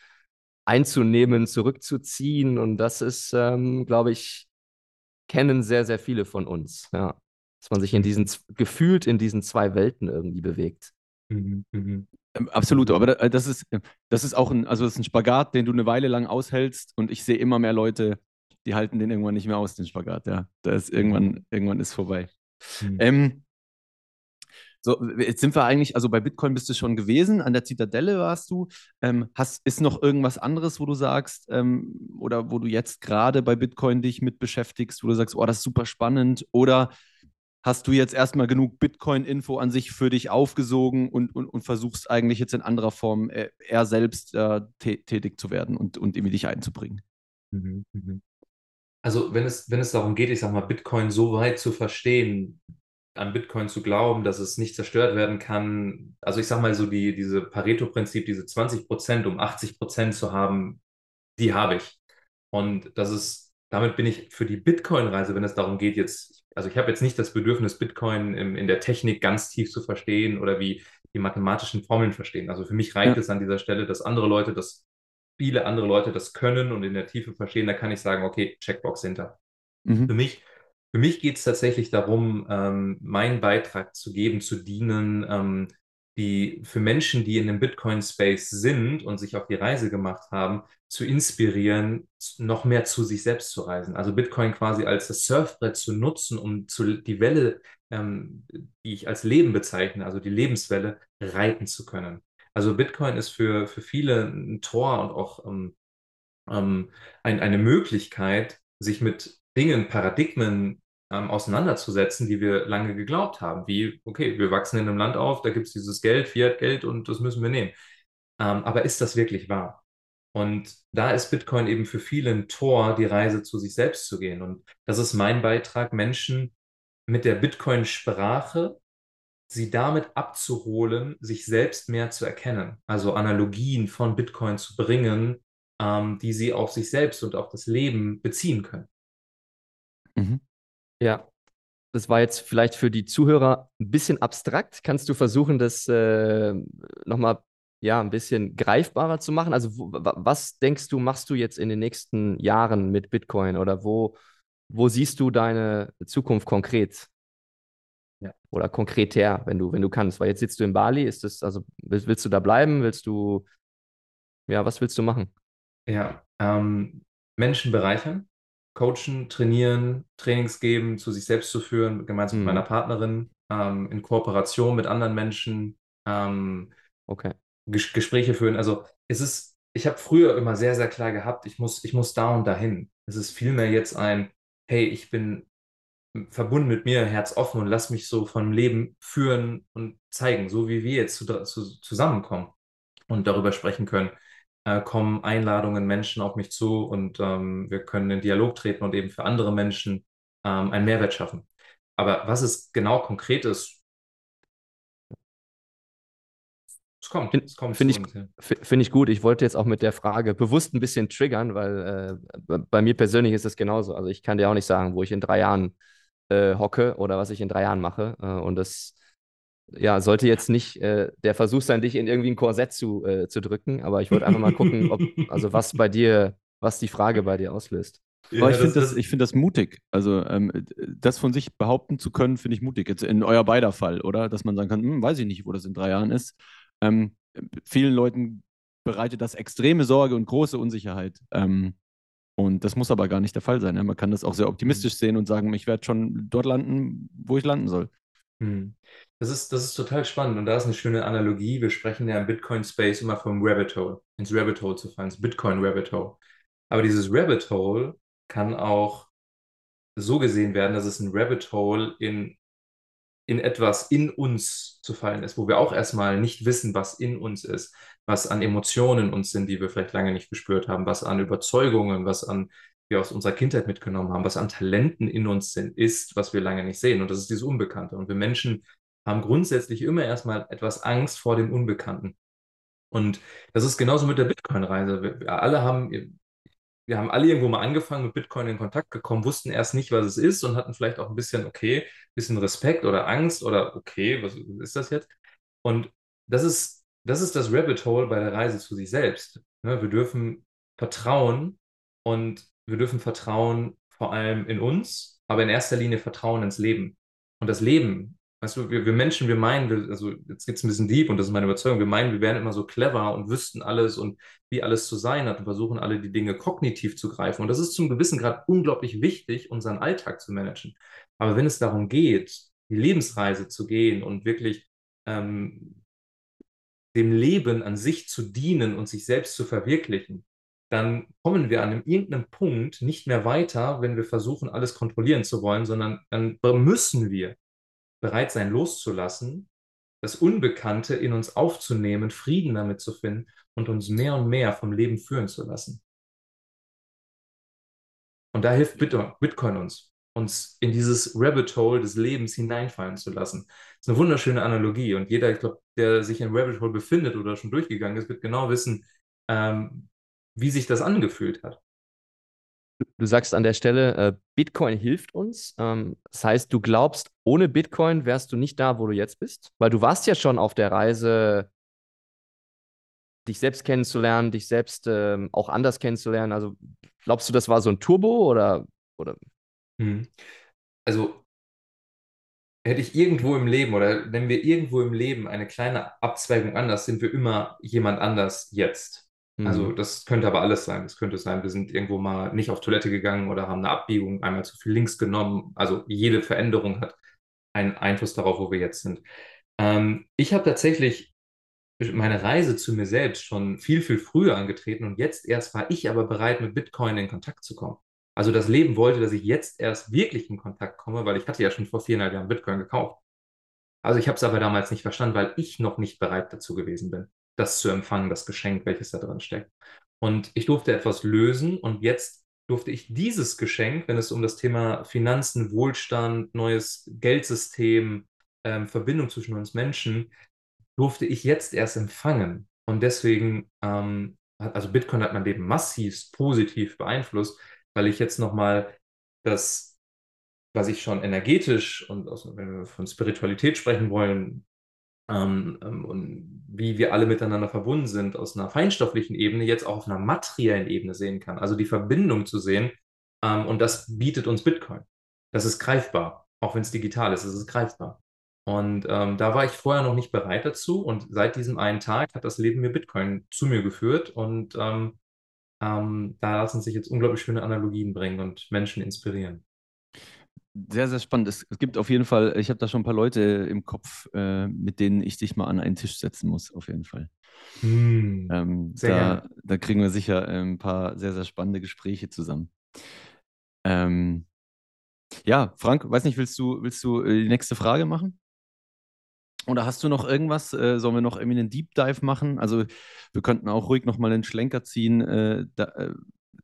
einzunehmen, zurückzuziehen. Und das ist, ähm, glaube ich, kennen sehr, sehr viele von uns. Ja. Dass man sich in diesen, gefühlt in diesen zwei Welten irgendwie bewegt. Mhm, mhm. Ähm, Absolut, aber da- das ist, äh, das ist auch ein, also das ist ein Spagat, den du eine Weile lang aushältst und ich sehe immer mehr Leute, die halten den irgendwann nicht mehr aus, den Spagat, ja. Da ist irgendwann, irgendwann ist vorbei. Mhm. Ähm, so, jetzt sind wir eigentlich, also bei Bitcoin bist du schon gewesen, an der Zitadelle warst du. Ähm, hast, ist noch irgendwas anderes, wo du sagst, ähm, oder wo du jetzt gerade bei Bitcoin dich mit beschäftigst, wo du sagst, oh, das ist super spannend, oder hast du jetzt erstmal genug Bitcoin-Info an sich für dich aufgesogen und, und, und versuchst eigentlich jetzt in anderer Form äh, eher selbst äh, tä- tätig zu werden und, und irgendwie dich einzubringen? Mhm, mhm. Also wenn es, wenn es darum geht, ich sag mal, Bitcoin so weit zu verstehen, an Bitcoin zu glauben, dass es nicht zerstört werden kann, also ich sag mal so die, diese Pareto-Prinzip, diese 20 Prozent, um 80 Prozent zu haben, die habe ich. Und das ist, damit bin ich für die Bitcoin-Reise, wenn es darum geht, jetzt, also ich habe jetzt nicht das Bedürfnis, Bitcoin im, in der Technik ganz tief zu verstehen oder wie die mathematischen Formeln verstehen. Also für mich reicht Ja. es an dieser Stelle, dass andere Leute das viele andere Leute das können und in der Tiefe verstehen, da kann ich sagen, okay, Checkbox hinter. Mhm. Für mich, für mich geht es tatsächlich darum, ähm, meinen Beitrag zu geben, zu dienen, ähm, die für Menschen, die in dem Bitcoin-Space sind und sich auf die Reise gemacht haben, zu inspirieren, noch mehr zu sich selbst zu reisen. Also Bitcoin quasi als das Surfbrett zu nutzen, um zu, die Welle, ähm, die ich als Leben bezeichne, also die Lebenswelle, reiten zu können. Also Bitcoin ist für, für viele ein Tor und auch ähm, ähm, ein, eine Möglichkeit, sich mit Dingen, Paradigmen ähm, auseinanderzusetzen, die wir lange geglaubt haben. Wie, okay, wir wachsen in einem Land auf, da gibt es dieses Geld, Fiat-Geld und das müssen wir nehmen. Ähm, aber ist das wirklich wahr? Und da ist Bitcoin eben für viele ein Tor, die Reise zu sich selbst zu gehen. Und das ist mein Beitrag, Menschen mit der Bitcoin-Sprache, sie damit abzuholen, sich selbst mehr zu erkennen. Also Analogien von Bitcoin zu bringen, ähm, die sie auf sich selbst und auf das Leben beziehen können. Mhm. Ja, das war jetzt vielleicht für die Zuhörer ein bisschen abstrakt. Kannst du versuchen, das äh, nochmal ja, ein bisschen greifbarer zu machen? Also, wo, was denkst du, machst du jetzt in den nächsten Jahren mit Bitcoin oder wo, wo siehst du deine Zukunft konkret? Ja. Oder konkreter, wenn du, wenn du kannst. Weil jetzt sitzt du in Bali, ist das, also willst, willst du da bleiben? Willst du, ja, was willst du machen? Ja, ähm, Menschen bereichern, coachen, trainieren, Trainings geben, zu sich selbst zu führen, gemeinsam mit Mhm. meiner Partnerin, ähm, in Kooperation mit anderen Menschen, ähm, Okay. Ges Gespräche führen. Also es ist, ich habe früher immer sehr, sehr klar gehabt, ich muss, ich muss da und dahin. Es ist vielmehr jetzt ein, hey, ich bin verbunden mit mir, Herz offen und lass mich so vom Leben führen und zeigen, so wie wir jetzt zu, zu, zusammenkommen und darüber sprechen können. Äh, kommen Einladungen, Menschen auf mich zu und ähm, wir können in Dialog treten und eben für andere Menschen ähm, einen Mehrwert schaffen. Aber was es genau konkret ist, es kommt, es kommt find zu ich- uns, ja. F- Finde ich gut. Ich wollte jetzt auch mit der Frage bewusst ein bisschen triggern, weil äh, bei- bei mir persönlich ist es genauso. Also ich kann dir auch nicht sagen, wo ich in drei Jahren äh, hocke oder was ich in drei Jahren mache. Äh, und das ja, sollte jetzt nicht äh, der Versuch sein, dich in irgendwie ein Korsett zu, äh, zu drücken. Aber ich wollte einfach mal gucken, ob, also was bei dir, was die Frage bei dir auslöst. Aber ich Ja, finde das, ich find das mutig. Also ähm, das von sich behaupten zu können, finde ich mutig. Jetzt in euer beider Fall, oder? Dass man sagen kann, hm, weiß ich nicht, wo das in drei Jahren ist. Ähm, vielen Leuten bereitet das extreme Sorge und große Unsicherheit. Ähm, Und das muss aber gar nicht der Fall sein. Ja? Man kann das auch sehr optimistisch sehen und sagen, ich werde schon dort landen, wo ich landen soll. Hm. Das ist, das ist total spannend und da ist eine schöne Analogie. Wir sprechen ja im Bitcoin-Space immer vom Rabbit Hole, ins Rabbit Hole zu fallen, ins Bitcoin-Rabbit Hole. Aber dieses Rabbit Hole kann auch so gesehen werden, dass es ein Rabbit Hole in, in etwas in uns zu fallen ist, wo wir auch erstmal nicht wissen, was in uns ist, was an Emotionen uns sind, die wir vielleicht lange nicht gespürt haben, was an Überzeugungen, was an wir aus unserer Kindheit mitgenommen haben, was an Talenten in uns sind, ist, was wir lange nicht sehen. Und das ist dieses Unbekannte. Und wir Menschen haben grundsätzlich immer erstmal etwas Angst vor dem Unbekannten. Und das ist genauso mit der Bitcoin-Reise. Wir, alle haben, wir haben alle irgendwo mal angefangen, mit Bitcoin in Kontakt gekommen, wussten erst nicht, was es ist und hatten vielleicht auch ein bisschen, okay, bisschen Respekt oder Angst oder okay, was ist das jetzt? Und das ist, das ist das Rabbit Hole bei der Reise zu sich selbst. Ne, wir dürfen vertrauen und wir dürfen vertrauen vor allem in uns, aber in erster Linie vertrauen ins Leben. Und das Leben, weißt du, wir, wir Menschen, wir meinen, wir, also jetzt geht es ein bisschen deep und das ist meine Überzeugung, wir meinen, wir wären immer so clever und wüssten alles und wie alles zu sein hat und versuchen alle die Dinge kognitiv zu greifen. Und das ist zum gewissen Grad unglaublich wichtig, unseren Alltag zu managen. Aber wenn es darum geht, die Lebensreise zu gehen und wirklich ähm, dem Leben an sich zu dienen und sich selbst zu verwirklichen, dann kommen wir an irgendeinem Punkt nicht mehr weiter, wenn wir versuchen, alles kontrollieren zu wollen, sondern dann müssen wir bereit sein, loszulassen, das Unbekannte in uns aufzunehmen, Frieden damit zu finden und uns mehr und mehr vom Leben führen zu lassen. Und da hilft Bitcoin uns, uns in dieses Rabbit Hole des Lebens hineinfallen zu lassen. Das ist eine wunderschöne Analogie und jeder, ich glaube, der sich im Rabbit Hole befindet oder schon durchgegangen ist, wird genau wissen, ähm, wie sich das angefühlt hat. Du sagst an der Stelle, äh, Bitcoin hilft uns. Ähm, das heißt, du glaubst, ohne Bitcoin wärst du nicht da, wo du jetzt bist? Weil du warst ja schon auf der Reise, dich selbst kennenzulernen, dich selbst ähm, auch anders kennenzulernen. Also glaubst du, das war so ein Turbo oder? oder? Hm. Also hätte ich irgendwo im Leben oder wenn wir irgendwo im Leben eine kleine Abzweigung anders, sind wir immer jemand anders jetzt. Also Mhm. das könnte aber alles sein. Das könnte sein, wir sind irgendwo mal nicht auf Toilette gegangen oder haben eine Abbiegung einmal zu viel links genommen. Also jede Veränderung hat einen Einfluss darauf, wo wir jetzt sind. Ähm, ich habe tatsächlich meine Reise zu mir selbst schon viel, viel früher angetreten und jetzt erst war ich aber bereit, mit Bitcoin in Kontakt zu kommen. Also das Leben wollte, dass ich jetzt erst wirklich in Kontakt komme, weil ich hatte ja schon vor viereinhalb Jahren Bitcoin gekauft. Also ich habe es aber damals nicht verstanden, weil ich noch nicht bereit dazu gewesen bin das zu empfangen, das Geschenk, welches da drin steckt. Und ich durfte etwas lösen und jetzt durfte ich dieses Geschenk, wenn es um das Thema Finanzen, Wohlstand, neues Geldsystem, ähm, Verbindung zwischen uns Menschen, durfte ich jetzt erst empfangen. Und deswegen ähm, hat, also Bitcoin hat mein Leben massiv positiv beeinflusst, weil ich jetzt nochmal das, was ich schon energetisch und aus, wenn wir von Spiritualität sprechen wollen, ähm, ähm, und wie wir alle miteinander verbunden sind, aus einer feinstofflichen Ebene jetzt auch auf einer materiellen Ebene sehen kann. Also die Verbindung zu sehen. Ähm, und das bietet uns Bitcoin. Das ist greifbar, auch wenn es digital ist, es ist greifbar. Und ähm, da war ich vorher noch nicht bereit dazu. Und seit diesem einen Tag hat das Leben mir Bitcoin zu mir geführt. Und ähm, ähm, da lassen sich jetzt unglaublich schöne Analogien bringen und Menschen inspirieren. Sehr, sehr spannend. Es, gibt auf jeden Fall, ich habe da schon ein paar Leute im Kopf, äh, mit denen ich dich mal an einen Tisch setzen muss, auf jeden Fall. Hm, Ähm, sehr da, gerne. da kriegen wir sicher äh, ein paar sehr, sehr spannende Gespräche zusammen. Ähm, ja, Frank, weiß nicht, willst du, willst du äh, die nächste Frage machen? Oder hast du noch irgendwas? Äh, sollen wir noch irgendwie einen Deep Dive machen? Also wir könnten auch ruhig nochmal einen Schlenker ziehen äh, da, äh,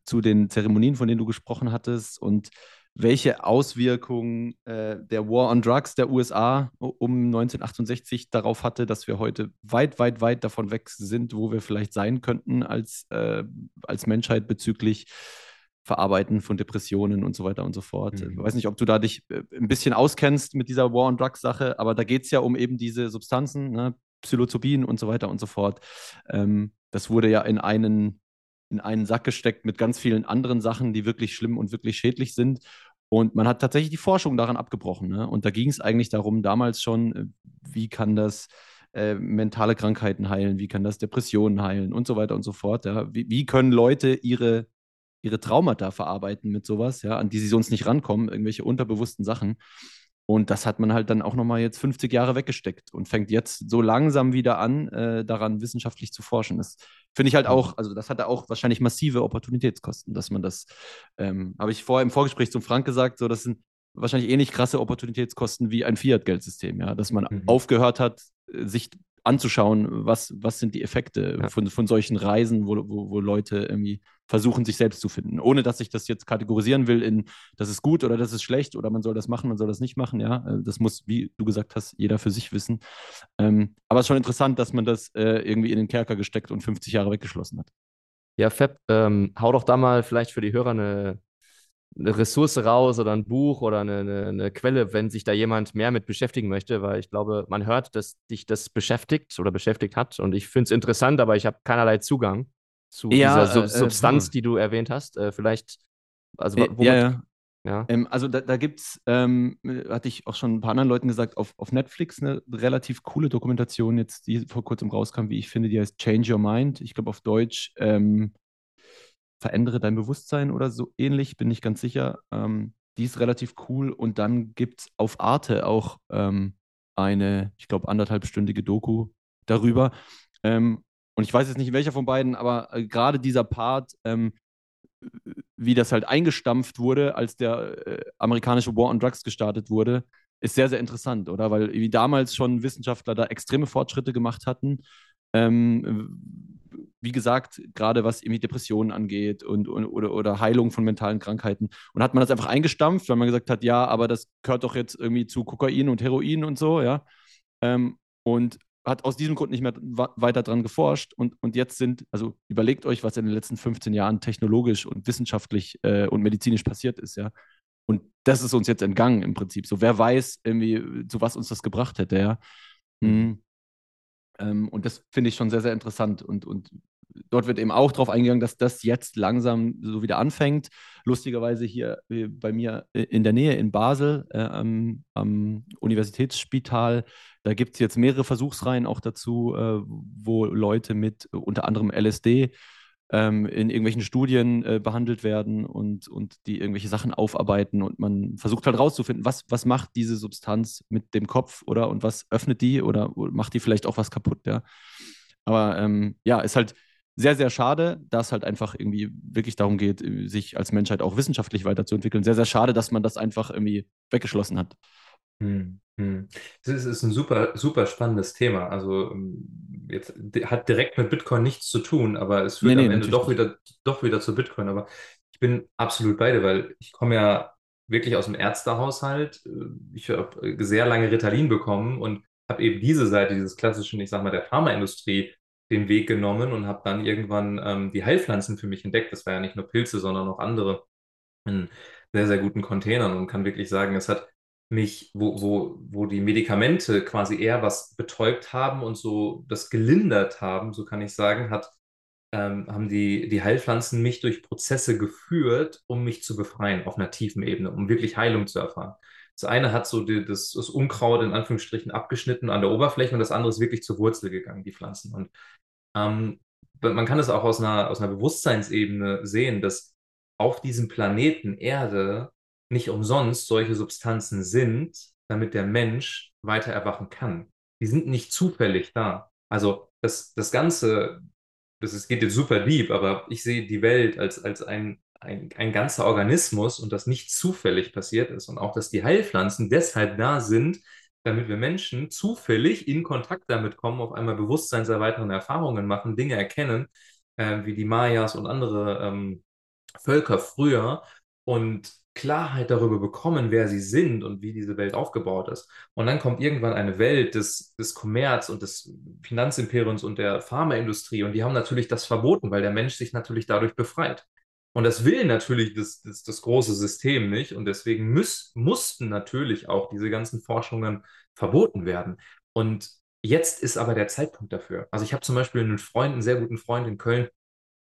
zu den Zeremonien, von denen du gesprochen hattest und welche Auswirkungen äh, der War on Drugs der USA um 1968 darauf hatte, dass wir heute weit, weit, weit davon weg sind, wo wir vielleicht sein könnten als, äh, als Menschheit bezüglich Verarbeiten von Depressionen und so weiter und so fort. Mhm. Ich weiß nicht, ob du da dich äh, ein bisschen auskennst mit dieser War on Drugs Sache, aber da geht es ja um eben diese Substanzen, ne? Psilocybin und so weiter und so fort. Ähm, das wurde ja in einen in einen Sack gesteckt mit ganz vielen anderen Sachen, die wirklich schlimm und wirklich schädlich sind. Und man hat tatsächlich die Forschung daran abgebrochen. Ne? Und da ging es eigentlich darum, damals schon, äh, wie kann das äh, mentale Krankheiten heilen, wie kann das Depressionen heilen und so weiter und so fort. Ja? Wie, wie können Leute ihre ihre Traumata verarbeiten mit sowas, ja, an die sie sonst nicht rankommen, irgendwelche unterbewussten Sachen. Und das hat man halt dann auch nochmal jetzt 50 Jahre weggesteckt und fängt jetzt so langsam wieder an, äh, daran wissenschaftlich zu forschen. Das finde ich halt auch, also das hatte auch wahrscheinlich massive Opportunitätskosten, dass man das, ähm, habe ich vorher im Vorgespräch zum Frank gesagt, so das sind wahrscheinlich ähnlich krasse Opportunitätskosten wie ein Fiat-Geldsystem, ja, dass man mhm. aufgehört hat, sich anzuschauen, was, was sind die Effekte ja. von, von solchen Reisen, wo, wo, wo Leute irgendwie versuchen, sich selbst zu finden. Ohne dass ich das jetzt kategorisieren will in, das ist gut oder das ist schlecht oder man soll das machen, man soll das nicht machen. Ja, äh, das muss, wie du gesagt hast, jeder für sich wissen. Ähm, aber es ist schon interessant, dass man das äh, irgendwie in den Kerker gesteckt und 50 Jahre weggeschlossen hat. Ja, Fab, ähm, hau doch da mal vielleicht für die Hörer eine, eine Ressource raus oder ein Buch oder eine, eine, eine, Quelle, wenn sich da jemand mehr mit beschäftigen möchte, weil ich glaube, man hört, dass dich das beschäftigt oder beschäftigt hat und ich finde es interessant, aber ich habe keinerlei Zugang zu ja, dieser Sub äh, Substanz, äh, die du erwähnt hast. Äh, vielleicht, also womit, ja, ja. ja. Ähm, also da, da gibt es, ähm, hatte ich auch schon ein paar anderen Leuten gesagt, auf, auf Netflix eine relativ coole Dokumentation jetzt, die vor kurzem rauskam, wie ich finde, die heißt Change Your Mind. Ich glaube auf Deutsch ähm, Verändere dein Bewusstsein oder so ähnlich, bin ich ganz sicher. Ähm, die ist relativ cool. Und dann gibt es auf Arte auch ähm, eine, ich glaube, anderthalbstündige Doku darüber. Ähm, und ich weiß jetzt nicht, welcher von beiden, aber äh, gerade dieser Part, ähm, wie das halt eingestampft wurde, als der äh, amerikanische War on Drugs gestartet wurde, ist sehr, sehr interessant, oder? Weil wie damals schon Wissenschaftler da extreme Fortschritte gemacht hatten. Ähm, wie gesagt, gerade was irgendwie Depressionen angeht und, und, oder, oder Heilung von mentalen Krankheiten. Und hat man das einfach eingestampft, weil man gesagt hat, ja, aber das gehört doch jetzt irgendwie zu Kokain und Heroin und so, ja. Ähm, und hat aus diesem Grund nicht mehr weiter dran geforscht. Und, und jetzt sind, also überlegt euch, was in den letzten 15 Jahren technologisch und wissenschaftlich äh, und medizinisch passiert ist, ja. Und das ist uns jetzt entgangen im Prinzip. So, wer weiß irgendwie, zu was uns das gebracht hätte, ja. Mhm. Ähm, und das finde ich schon sehr, sehr interessant. Und, und dort wird eben auch darauf eingegangen, dass das jetzt langsam so wieder anfängt. Lustigerweise hier äh, bei mir äh, in der Nähe in Basel äh, am, am, Universitätsspital, da gibt es jetzt mehrere Versuchsreihen auch dazu, äh, wo Leute mit unter anderem LSD ähm, in irgendwelchen Studien äh, behandelt werden und, und die irgendwelche Sachen aufarbeiten und man versucht halt rauszufinden, was, was macht diese Substanz mit dem Kopf oder und was öffnet die oder macht die vielleicht auch was kaputt, ja. Aber ähm, ja, ist halt sehr, sehr schade, dass halt einfach irgendwie wirklich darum geht, sich als Menschheit auch wissenschaftlich weiterzuentwickeln. Sehr, sehr schade, dass man das einfach irgendwie weggeschlossen hat. Hm, hm. Das ist ein super, super spannendes Thema. Also ähm, jetzt hat direkt mit Bitcoin nichts zu tun, aber es führt nee, nee, am Ende doch wieder, doch wieder zu Bitcoin. Aber ich bin absolut beide, weil ich komme ja wirklich aus dem Ärztehaushalt. Ich habe sehr lange Ritalin bekommen und habe eben diese Seite dieses klassischen, ich sag mal, der Pharmaindustrie den Weg genommen und habe dann irgendwann ähm, die Heilpflanzen für mich entdeckt. Das war ja nicht nur Pilze, sondern auch andere in sehr, sehr guten Containern und kann wirklich sagen, es hat mich, wo, wo, wo die Medikamente quasi eher was betäubt haben und so das gelindert haben, so kann ich sagen, hat, ähm, haben die, die Heilpflanzen mich durch Prozesse geführt, um mich zu befreien auf einer tiefen Ebene, um wirklich Heilung zu erfahren. Das eine hat so die, das, das Unkraut in Anführungsstrichen abgeschnitten an der Oberfläche und das andere ist wirklich zur Wurzel gegangen, die Pflanzen. Und ähm, man kann es auch aus einer, aus einer Bewusstseinsebene sehen, dass auf diesem Planeten Erde nicht umsonst solche Substanzen sind, damit der Mensch weiter erwachen kann. Die sind nicht zufällig da. Also das, das Ganze, das ist, geht jetzt super deep, aber ich sehe die Welt als, als ein, ein, ein ganzer Organismus und das nicht zufällig passiert ist. Und auch, dass die Heilpflanzen deshalb da sind, damit wir Menschen zufällig in Kontakt damit kommen, auf einmal bewusstseinserweiternde Erfahrungen machen, Dinge erkennen, äh, wie die Mayas und andere ähm, Völker früher und Klarheit darüber bekommen, wer sie sind und wie diese Welt aufgebaut ist. Und dann kommt irgendwann eine Welt des, des Kommerz und des Finanzimperiums und der Pharmaindustrie und die haben natürlich das verboten, weil der Mensch sich natürlich dadurch befreit. Und das will natürlich das, das, das große System nicht und deswegen müß, mussten natürlich auch diese ganzen Forschungen verboten werden. Und jetzt ist aber der Zeitpunkt dafür. Also ich habe zum Beispiel einen Freund, einen sehr guten Freund in Köln,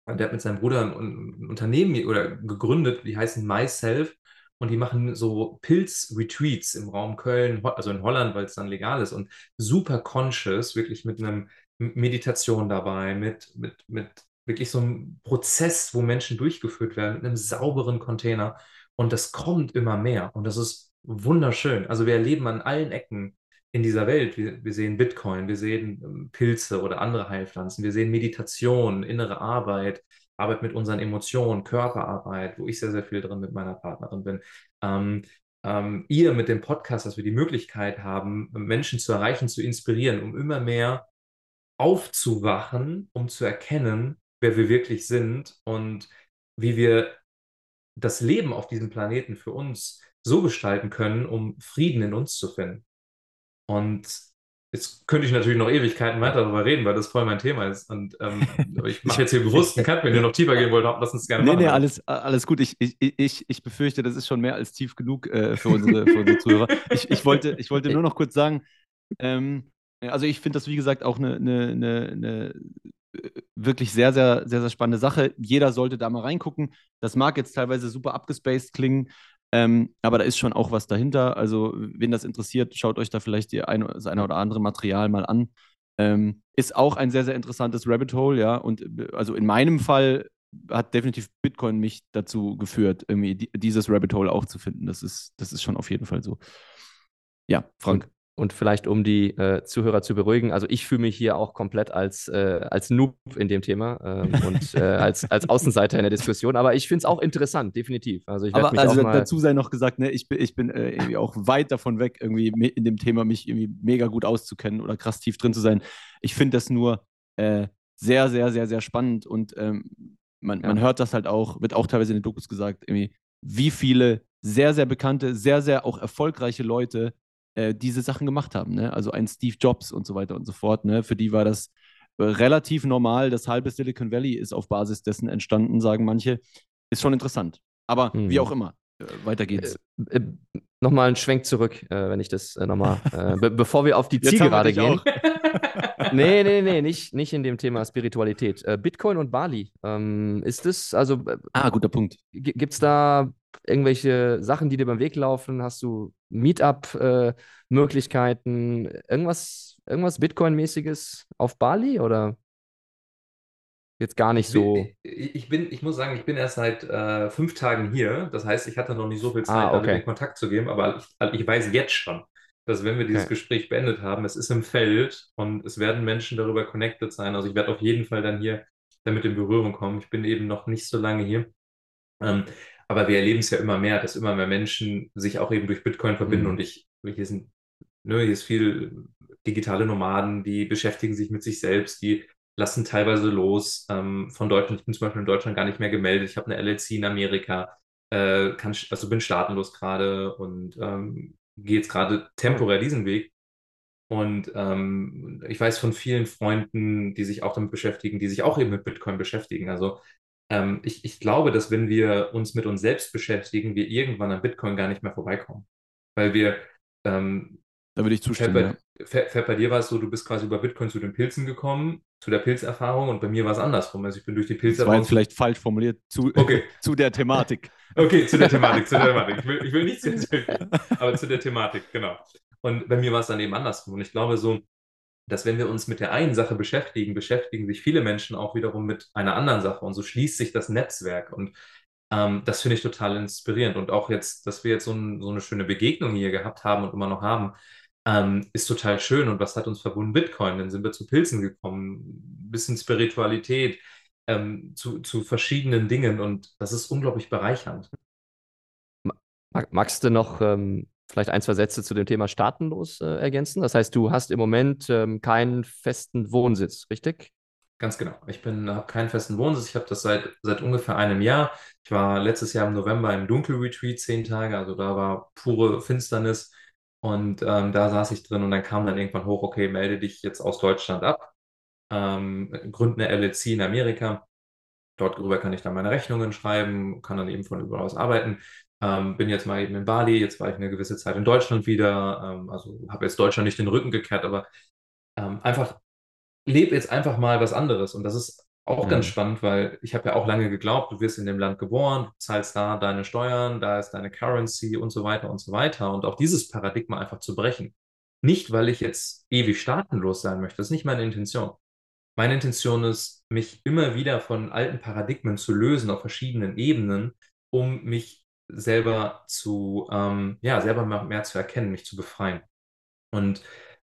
der hat mit seinem Bruder ein, Unternehmen oder gegründet, die heißen Myself und die machen so Pilz-Retreats im Raum Köln, also in Holland, weil es dann legal ist und super conscious, wirklich mit einem Meditation dabei, mit, mit, mit wirklich so ein Prozess, wo Menschen durchgeführt werden mit einem sauberen Container. Und das kommt immer mehr. Und das ist wunderschön. Also wir erleben an allen Ecken in dieser Welt, wir, wir sehen Bitcoin, wir sehen ähm, Pilze oder andere Heilpflanzen, wir sehen Meditation, innere Arbeit, Arbeit mit unseren Emotionen, Körperarbeit, wo ich sehr, sehr viel drin mit meiner Partnerin bin. Ähm, ähm, ihr mit dem Podcast, dass wir die Möglichkeit haben, Menschen zu erreichen, zu inspirieren, um immer mehr aufzuwachen, um zu erkennen, wer wir wirklich sind und wie wir das Leben auf diesem Planeten für uns so gestalten können, um Frieden in uns zu finden. Und jetzt könnte ich natürlich noch Ewigkeiten weiter darüber reden, weil das voll mein Thema ist. Und ähm, ich mache jetzt hier bewusst einen Cut, wenn ihr noch tiefer gehen wollt, lass uns gerne Nee, machen. nee, alles, alles gut. Ich, ich, ich, ich befürchte, das ist schon mehr als tief genug äh, für, unsere, für unsere Zuhörer. Ich, ich, wollte, ich wollte nur noch kurz sagen, ähm, also ich finde das, wie gesagt, auch eine, eine äh, wirklich sehr, sehr, sehr, sehr spannende Sache. Jeder sollte da mal reingucken. Das mag jetzt teilweise super abgespaced klingen, ähm, aber da ist schon auch was dahinter. Also, wen das interessiert, schaut euch da vielleicht die ein, das eine oder andere Material mal an. Ähm, ist auch ein sehr, sehr interessantes Rabbit Hole, ja. Und also in meinem Fall hat definitiv Bitcoin mich dazu geführt, irgendwie die, dieses Rabbit Hole auch zu finden. Das ist, das ist schon auf jeden Fall so. Ja, Frank. Und, vielleicht, um die äh, Zuhörer zu beruhigen, also ich fühle mich hier auch komplett als, äh, als Noob in dem Thema ähm, und äh, als, als Außenseiter in der Diskussion, aber ich finde es auch interessant, definitiv. Also ich Aber mich also dazu sei noch gesagt, ne, ich bin, ich bin äh, irgendwie auch weit davon weg, irgendwie in dem Thema mich irgendwie mega gut auszukennen oder krass tief drin zu sein. Ich finde das nur äh, sehr, sehr, sehr, sehr spannend und ähm, man, man Ja. hört das halt auch, wird auch teilweise in den Dokus gesagt, irgendwie, wie viele sehr, sehr bekannte, sehr, sehr auch erfolgreiche Leute äh, diese Sachen gemacht haben. Ne? Also ein Steve Jobs und so weiter und so fort. Ne? Für die war das äh, relativ normal. Das halbe Silicon Valley ist auf Basis dessen entstanden, sagen manche. Ist schon interessant. Aber wie Hm. auch immer, äh, weiter geht's. Äh, nochmal einen Schwenk zurück, äh, wenn ich das äh, nochmal, äh, be bevor wir auf die Zielgerade gehen. auch. Nee, nee, nee, nicht, nicht in dem Thema Spiritualität. Äh, Bitcoin und Bali, ähm, ist es, also äh, Ah, guter Punkt. gibt es da irgendwelche Sachen, die dir beim Weg laufen? Hast du Meetup-Möglichkeiten? irgendwas, irgendwas Bitcoin-mäßiges auf Bali oder jetzt gar nicht so? Ich, ich bin, ich muss sagen, ich bin erst seit äh, fünf Tagen hier. Das heißt, ich hatte noch nicht so viel Zeit, Ah, damit okay. in Kontakt zu gehen, aber ich, also ich weiß jetzt schon, dass wenn wir dieses Okay. Gespräch beendet haben, es ist im Feld und es werden Menschen darüber connected sein. Also ich werde auf jeden Fall dann hier damit in Berührung kommen. Ich bin eben noch nicht so lange hier. Ähm, aber wir erleben es ja immer mehr, dass immer mehr Menschen sich auch eben durch Bitcoin verbinden Mhm. und ich, hier sind, ne, hier ist viel digitale Nomaden, die beschäftigen sich mit sich selbst, die lassen teilweise los ähm, von Deutschland. Ich bin zum Beispiel in Deutschland gar nicht mehr gemeldet. Ich habe eine LLC in Amerika, äh, kann, also bin staatenlos gerade und ähm, gehe jetzt gerade temporär diesen Weg. Und ähm, ich weiß von vielen Freunden, die sich auch damit beschäftigen, die sich auch eben mit Bitcoin beschäftigen. Also ähm, ich, ich glaube, dass wenn wir uns mit uns selbst beschäftigen, wir irgendwann an Bitcoin gar nicht mehr vorbeikommen. Weil wir, ähm, Da würde ich zustimmen. Ja. Fett, Fett, Fett, bei dir war es so, du bist quasi über Bitcoin zu den Pilzen gekommen, zu der Pilzerfahrung und bei mir war es andersrum. Also ich bin durch die Das war Pilzerfahrung. jetzt vielleicht falsch formuliert zu, Okay. zu der Thematik. Okay, zu der Thematik, zu der Thematik. Ich will, ich will nichts erzählen, aber zu der Thematik, genau. Und bei mir war es dann eben andersrum. Und ich glaube so, dass wenn wir uns mit der einen Sache beschäftigen, beschäftigen sich viele Menschen auch wiederum mit einer anderen Sache und so schließt sich das Netzwerk. Und ähm, das finde ich total inspirierend. Und auch jetzt, dass wir jetzt so, ein, so eine schöne Begegnung hier gehabt haben und immer noch haben, ähm, ist total schön. Und was hat uns verbunden? Bitcoin. Dann sind wir zu Pilzen gekommen, ein bisschen Spiritualität, ähm, zu, zu verschiedenen Dingen. Und das ist unglaublich bereichernd. Mag, magst du noch ähm, vielleicht ein, zwei Sätze zu dem Thema staatenlos äh, ergänzen? Das heißt, du hast im Moment ähm, keinen festen Wohnsitz, richtig? Ganz genau. Ich habe keinen festen Wohnsitz. Ich habe das seit, seit ungefähr einem Jahr. Ich war letztes Jahr im November im Dunkelretreat zehn Tage. Also da war pure Finsternis. Und ähm, da saß ich drin und dann kam dann irgendwann hoch, okay, melde dich jetzt aus Deutschland ab. Ähm, gründe eine LLC in Amerika. Dort drüber kann ich dann meine Rechnungen schreiben, kann dann eben von überall aus arbeiten. Ähm, bin jetzt mal eben in Bali, jetzt war ich eine gewisse Zeit in Deutschland wieder. Ähm, also habe jetzt Deutschland nicht den Rücken gekehrt, aber ähm, einfach lebe jetzt einfach mal was anderes. Und das ist auch Mhm. ganz spannend, weil ich habe ja auch lange geglaubt, du wirst in dem Land geboren, du zahlst da deine Steuern, da ist deine Currency und so weiter und so weiter. Und auch dieses Paradigma einfach zu brechen. Nicht, weil ich jetzt ewig staatenlos sein möchte, das ist nicht meine Intention, meine Intention ist, mich immer wieder von alten Paradigmen zu lösen auf verschiedenen Ebenen, um mich selber zu, ähm, ja, selber mehr, mehr zu erkennen, mich zu befreien. Und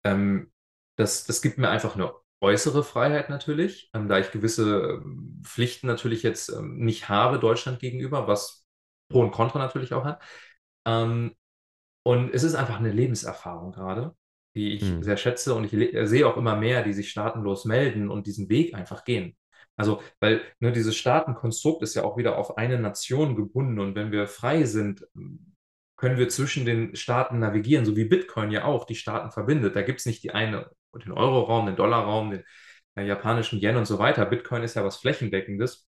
ähm, das, das gibt mir einfach eine äußere Freiheit natürlich, ähm, da ich gewisse ähm, Pflichten natürlich jetzt ähm, nicht habe Deutschland gegenüber, was Pro und Contra natürlich auch hat. Ähm, und es ist einfach eine Lebenserfahrung gerade, die ich Hm. sehr schätze und ich sehe auch immer mehr, die sich staatenlos melden und diesen Weg einfach gehen. Also, weil ne, dieses Staatenkonstrukt ist ja auch wieder auf eine Nation gebunden und wenn wir frei sind, können wir zwischen den Staaten navigieren, so wie Bitcoin ja auch die Staaten verbindet. Da gibt es nicht die eine, den Euro-Raum, den Dollar-Raum, den äh, japanischen Yen und so weiter. Bitcoin ist ja was Flächendeckendes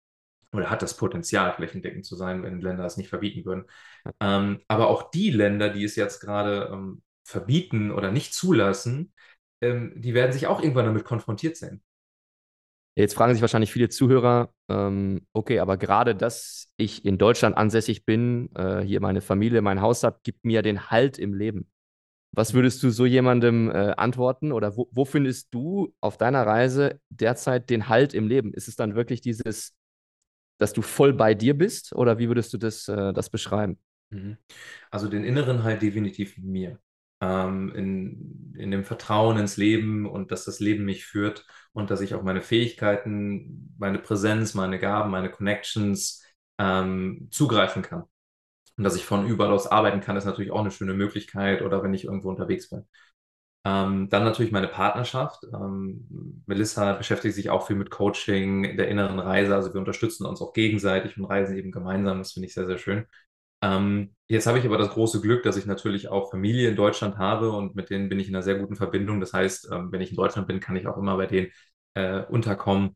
oder hat das Potenzial, flächendeckend zu sein, wenn Länder es nicht verbieten würden. Ähm, aber auch die Länder, die es jetzt gerade ähm, verbieten oder nicht zulassen, ähm, die werden sich auch irgendwann damit konfrontiert sehen. Jetzt fragen sich wahrscheinlich viele Zuhörer, ähm, okay, aber gerade, dass ich in Deutschland ansässig bin, äh, hier meine Familie, mein Haus habe, gibt mir den Halt im Leben. Was würdest du so jemandem äh, antworten oder wo, wo findest du auf deiner Reise derzeit den Halt im Leben? Ist es dann wirklich dieses, dass du voll bei dir bist oder wie würdest du das, äh, das beschreiben? Mhm. Also den inneren halt definitiv in mir. Ähm, in, in dem Vertrauen ins Leben und dass das Leben mich führt und dass ich auf meine Fähigkeiten, meine Präsenz, meine Gaben, meine Connections ähm, zugreifen kann. Und dass ich von überall aus arbeiten kann, ist natürlich auch eine schöne Möglichkeit oder wenn ich irgendwo unterwegs bin. Ähm, dann natürlich meine Partnerschaft. Ähm, Melissa beschäftigt sich auch viel mit Coaching der inneren Reise. Also wir unterstützen uns auch gegenseitig und reisen eben gemeinsam. Das finde ich sehr, sehr schön. Ähm, jetzt habe ich aber das große Glück, dass ich natürlich auch Familie in Deutschland habe und mit denen bin ich in einer sehr guten Verbindung. Das heißt, ähm, wenn ich in Deutschland bin, kann ich auch immer bei denen äh, unterkommen,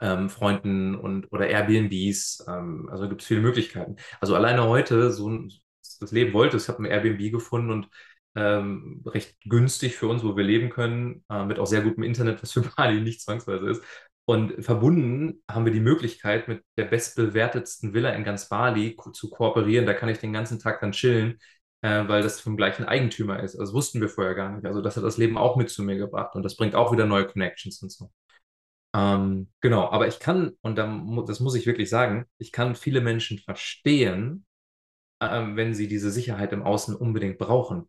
ähm, Freunden und oder Airbnbs. Ähm, also gibt es viele Möglichkeiten. Also alleine heute, so ein, das Leben wollte, ich habe ein Airbnb gefunden und ähm, recht günstig für uns, wo wir leben können, äh, mit auch sehr gutem Internet, was für Bali nicht zwangsweise ist. Und verbunden haben wir die Möglichkeit, mit der bestbewertetsten Villa in ganz Bali zu kooperieren. Da kann ich den ganzen Tag dann chillen, äh, weil das vom gleichen Eigentümer ist. Also das wussten wir vorher gar nicht. Also das hat das Leben auch mit zu mir gebracht und das bringt auch wieder neue Connections und so. Ähm, genau, aber ich kann, und das muss ich wirklich sagen, ich kann viele Menschen verstehen, ähm, wenn sie diese Sicherheit im Außen unbedingt brauchen.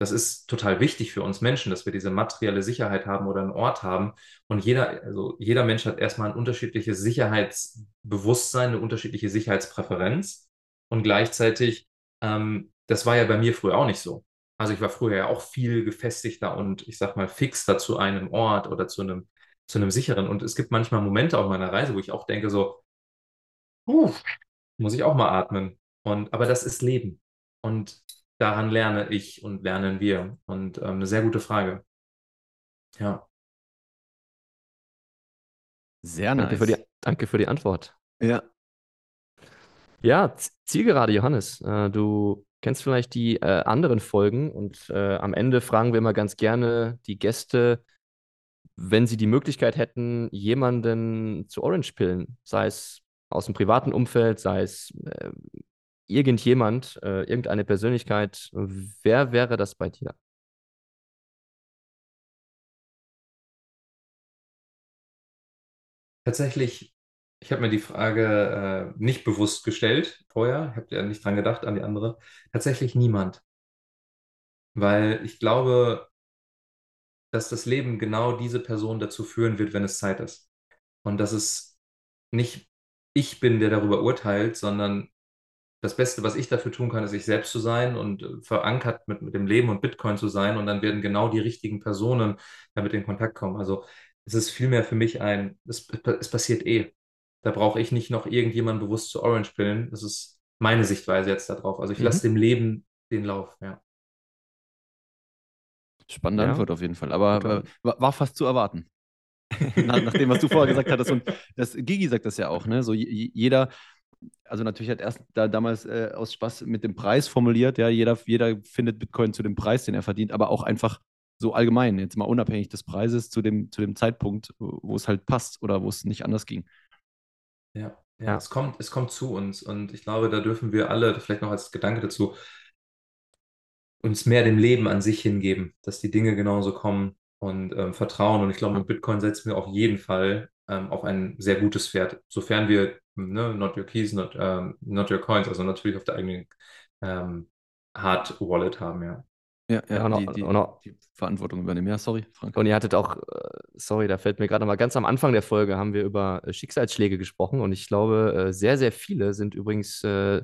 Das ist total wichtig für uns Menschen, dass wir diese materielle Sicherheit haben oder einen Ort haben. Und jeder, also jeder Mensch hat erstmal ein unterschiedliches Sicherheitsbewusstsein, eine unterschiedliche Sicherheitspräferenz. Und gleichzeitig, ähm, das war ja bei mir früher auch nicht so. Also ich war früher ja auch viel gefestigter und ich sag mal fixer zu einem Ort oder zu einem, zu einem sicheren. Und es gibt manchmal Momente auf meiner Reise, wo ich auch denke so, puh, muss ich auch mal atmen. Und, aber das ist Leben. Und daran lerne ich und lernen wir. Und ähm, eine sehr gute Frage. Ja. Sehr Danke nice. für die, danke für die Antwort. Ja. Ja, Zielgerade, Johannes. Äh, du kennst vielleicht die äh, anderen Folgen und äh, am Ende fragen wir immer ganz gerne die Gäste, wenn sie die Möglichkeit hätten, jemanden zu Orange pillen, sei es aus dem privaten Umfeld, sei es äh, irgendjemand, äh, irgendeine Persönlichkeit, wer wäre das bei dir? Tatsächlich, ich habe mir die Frage äh, nicht bewusst gestellt vorher. Ich habe ja nicht dran gedacht an die andere. Tatsächlich niemand. Weil ich glaube, dass das Leben genau diese Person dazu führen wird, wenn es Zeit ist. Und dass es nicht ich bin, der darüber urteilt, sondern das Beste, was ich dafür tun kann, ist, ich selbst zu sein und äh, verankert mit, mit dem Leben und Bitcoin zu sein. Und dann werden genau die richtigen Personen damit in Kontakt kommen. Also es ist vielmehr für mich ein, es, es passiert eh. Da brauche ich nicht noch irgendjemanden bewusst zu Orange pillen. Das ist meine Sichtweise jetzt darauf. Also ich Mhm. lasse dem Leben den Lauf, ja. Spannende Ja. Antwort auf jeden Fall. Aber äh, war, war fast zu erwarten. nach, nach dem, was du vorher gesagt hattest. Und das, Gigi sagt das ja auch, ne? So je- jeder, also natürlich hat erst da damals äh, aus Spaß mit dem Preis formuliert, ja, jeder, jeder findet Bitcoin zu dem Preis, den er verdient, aber auch einfach so allgemein, jetzt mal unabhängig des Preises zu dem, zu dem Zeitpunkt, wo wo es halt passt oder wo es nicht anders ging. Ja, ja, Ja. Es kommt, es kommt zu uns und ich glaube, da dürfen wir alle, vielleicht noch als Gedanke dazu, uns mehr dem Leben an sich hingeben, dass die Dinge genauso kommen, und ähm, Vertrauen. Und ich glaube, mit Bitcoin setzen wir auf jeden Fall ähm, auf ein sehr gutes Pferd, sofern wir ne, not your keys, not, ähm, not your coins, also natürlich auf der eigenen ähm, Hard Wallet haben, ja. Ja, ja, Ja, und auch- die, die, und auch- die Verantwortung übernehmen. Ja, sorry, Frank. Und ihr hattet auch, äh, sorry, da fällt mir gerade mal ganz am Anfang der Folge haben wir über äh, Schicksalsschläge gesprochen und ich glaube, äh, sehr, sehr viele sind übrigens äh,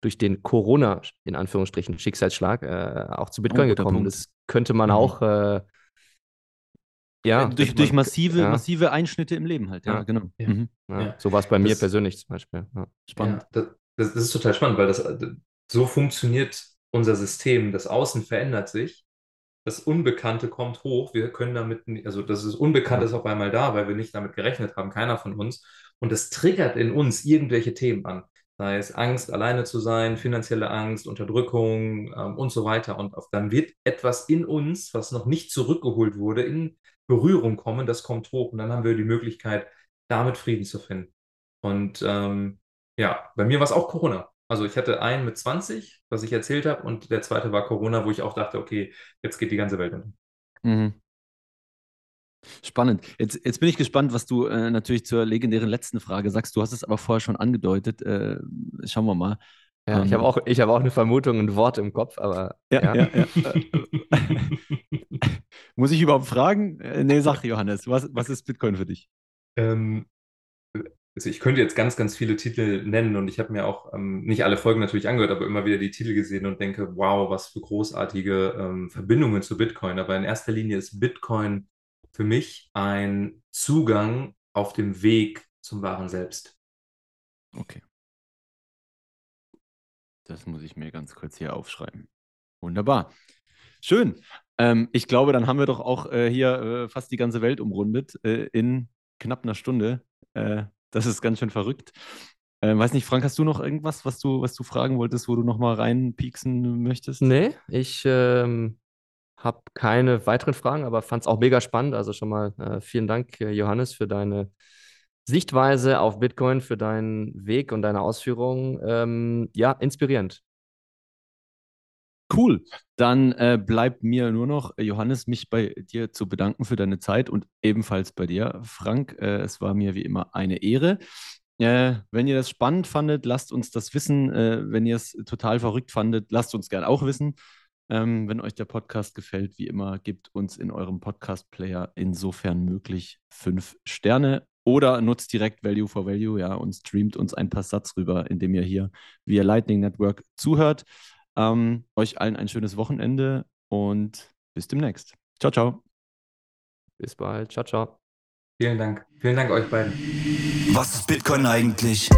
durch den Corona, in Anführungsstrichen, Schicksalsschlag äh, auch zu Bitcoin guter gekommen. Punkt. Das könnte man Mhm. auch, äh, ja, Äh, durch, durch massive, ja, massive Einschnitte im Leben halt. Ja, Ja. genau. Ja. Mhm. ja. Ja. So war es bei mir Das- persönlich zum Beispiel. Ja. Spannend. Ja, das, das, ist total spannend, weil das so funktioniert unser System. Das Außen verändert sich, das Unbekannte kommt hoch. Wir können damit, also das ist Unbekannte ist auf einmal da, weil wir nicht damit gerechnet haben, keiner von uns. Und das triggert in uns irgendwelche Themen an. Sei es Angst, alleine zu sein, finanzielle Angst, Unterdrückung ähm, und so weiter. Und auf, dann wird etwas in uns, was noch nicht zurückgeholt wurde, in Berührung kommen, das kommt hoch. Und dann haben wir die Möglichkeit, damit Frieden zu finden. Und ähm, ja, bei mir war es auch Corona. Also ich hatte einen mit 20, was ich erzählt habe, und der zweite war Corona, wo ich auch dachte, okay, jetzt geht die ganze Welt unter. Mhm. Spannend. Jetzt, jetzt bin ich gespannt, was du äh, natürlich zur legendären letzten Frage sagst. Du hast es aber vorher schon angedeutet. Äh, schauen wir mal. Ja, ich Ähm, habe auch, ich habe auch eine Vermutung, ein Wort im Kopf, aber Ja, ja. ja, ja. Muss ich überhaupt fragen? Äh, nee, sag Johannes, was, was ist Bitcoin für dich? Ähm, also ich könnte jetzt ganz, ganz viele Titel nennen und ich habe mir auch ähm, nicht alle Folgen natürlich angehört, aber immer wieder die Titel gesehen und denke, wow, was für großartige ähm, Verbindungen zu Bitcoin. Aber in erster Linie ist Bitcoin für mich ein Zugang auf dem Weg zum wahren Selbst. Okay. Das muss ich mir ganz kurz hier aufschreiben. Wunderbar. Schön. Ähm, ich glaube, dann haben wir doch auch äh, hier äh, fast die ganze Welt umrundet äh, in knapp einer Stunde. Äh, das ist ganz schön verrückt. Äh, weiß nicht, Frank, hast du noch irgendwas, was du, was du fragen wolltest, wo du noch mal reinpieksen möchtest? Nee, ich ähm, habe keine weiteren Fragen, aber fand es auch mega spannend. Also schon mal äh, vielen Dank, äh, Johannes, für deine Sichtweise auf Bitcoin, für deinen Weg und deine Ausführungen. Ähm, ja, inspirierend. Cool. Dann äh, bleibt mir nur noch, Johannes, mich bei dir zu bedanken für deine Zeit und ebenfalls bei dir, Frank. Äh, es war mir wie immer eine Ehre. Äh, wenn ihr das spannend fandet, lasst uns das wissen. Äh, wenn ihr es total verrückt fandet, lasst uns gern auch wissen. Ähm, wenn euch der Podcast gefällt, wie immer, gebt uns in eurem Podcast-Player insofern möglich fünf Sterne oder nutzt direkt Value for Value, ja, und streamt uns ein paar Satz rüber, indem ihr hier via Lightning Network zuhört. Ähm, euch allen ein schönes Wochenende und bis demnächst. Ciao, ciao. Bis bald. Ciao, ciao. Vielen Dank. Vielen Dank euch beiden. Was ist Bitcoin eigentlich?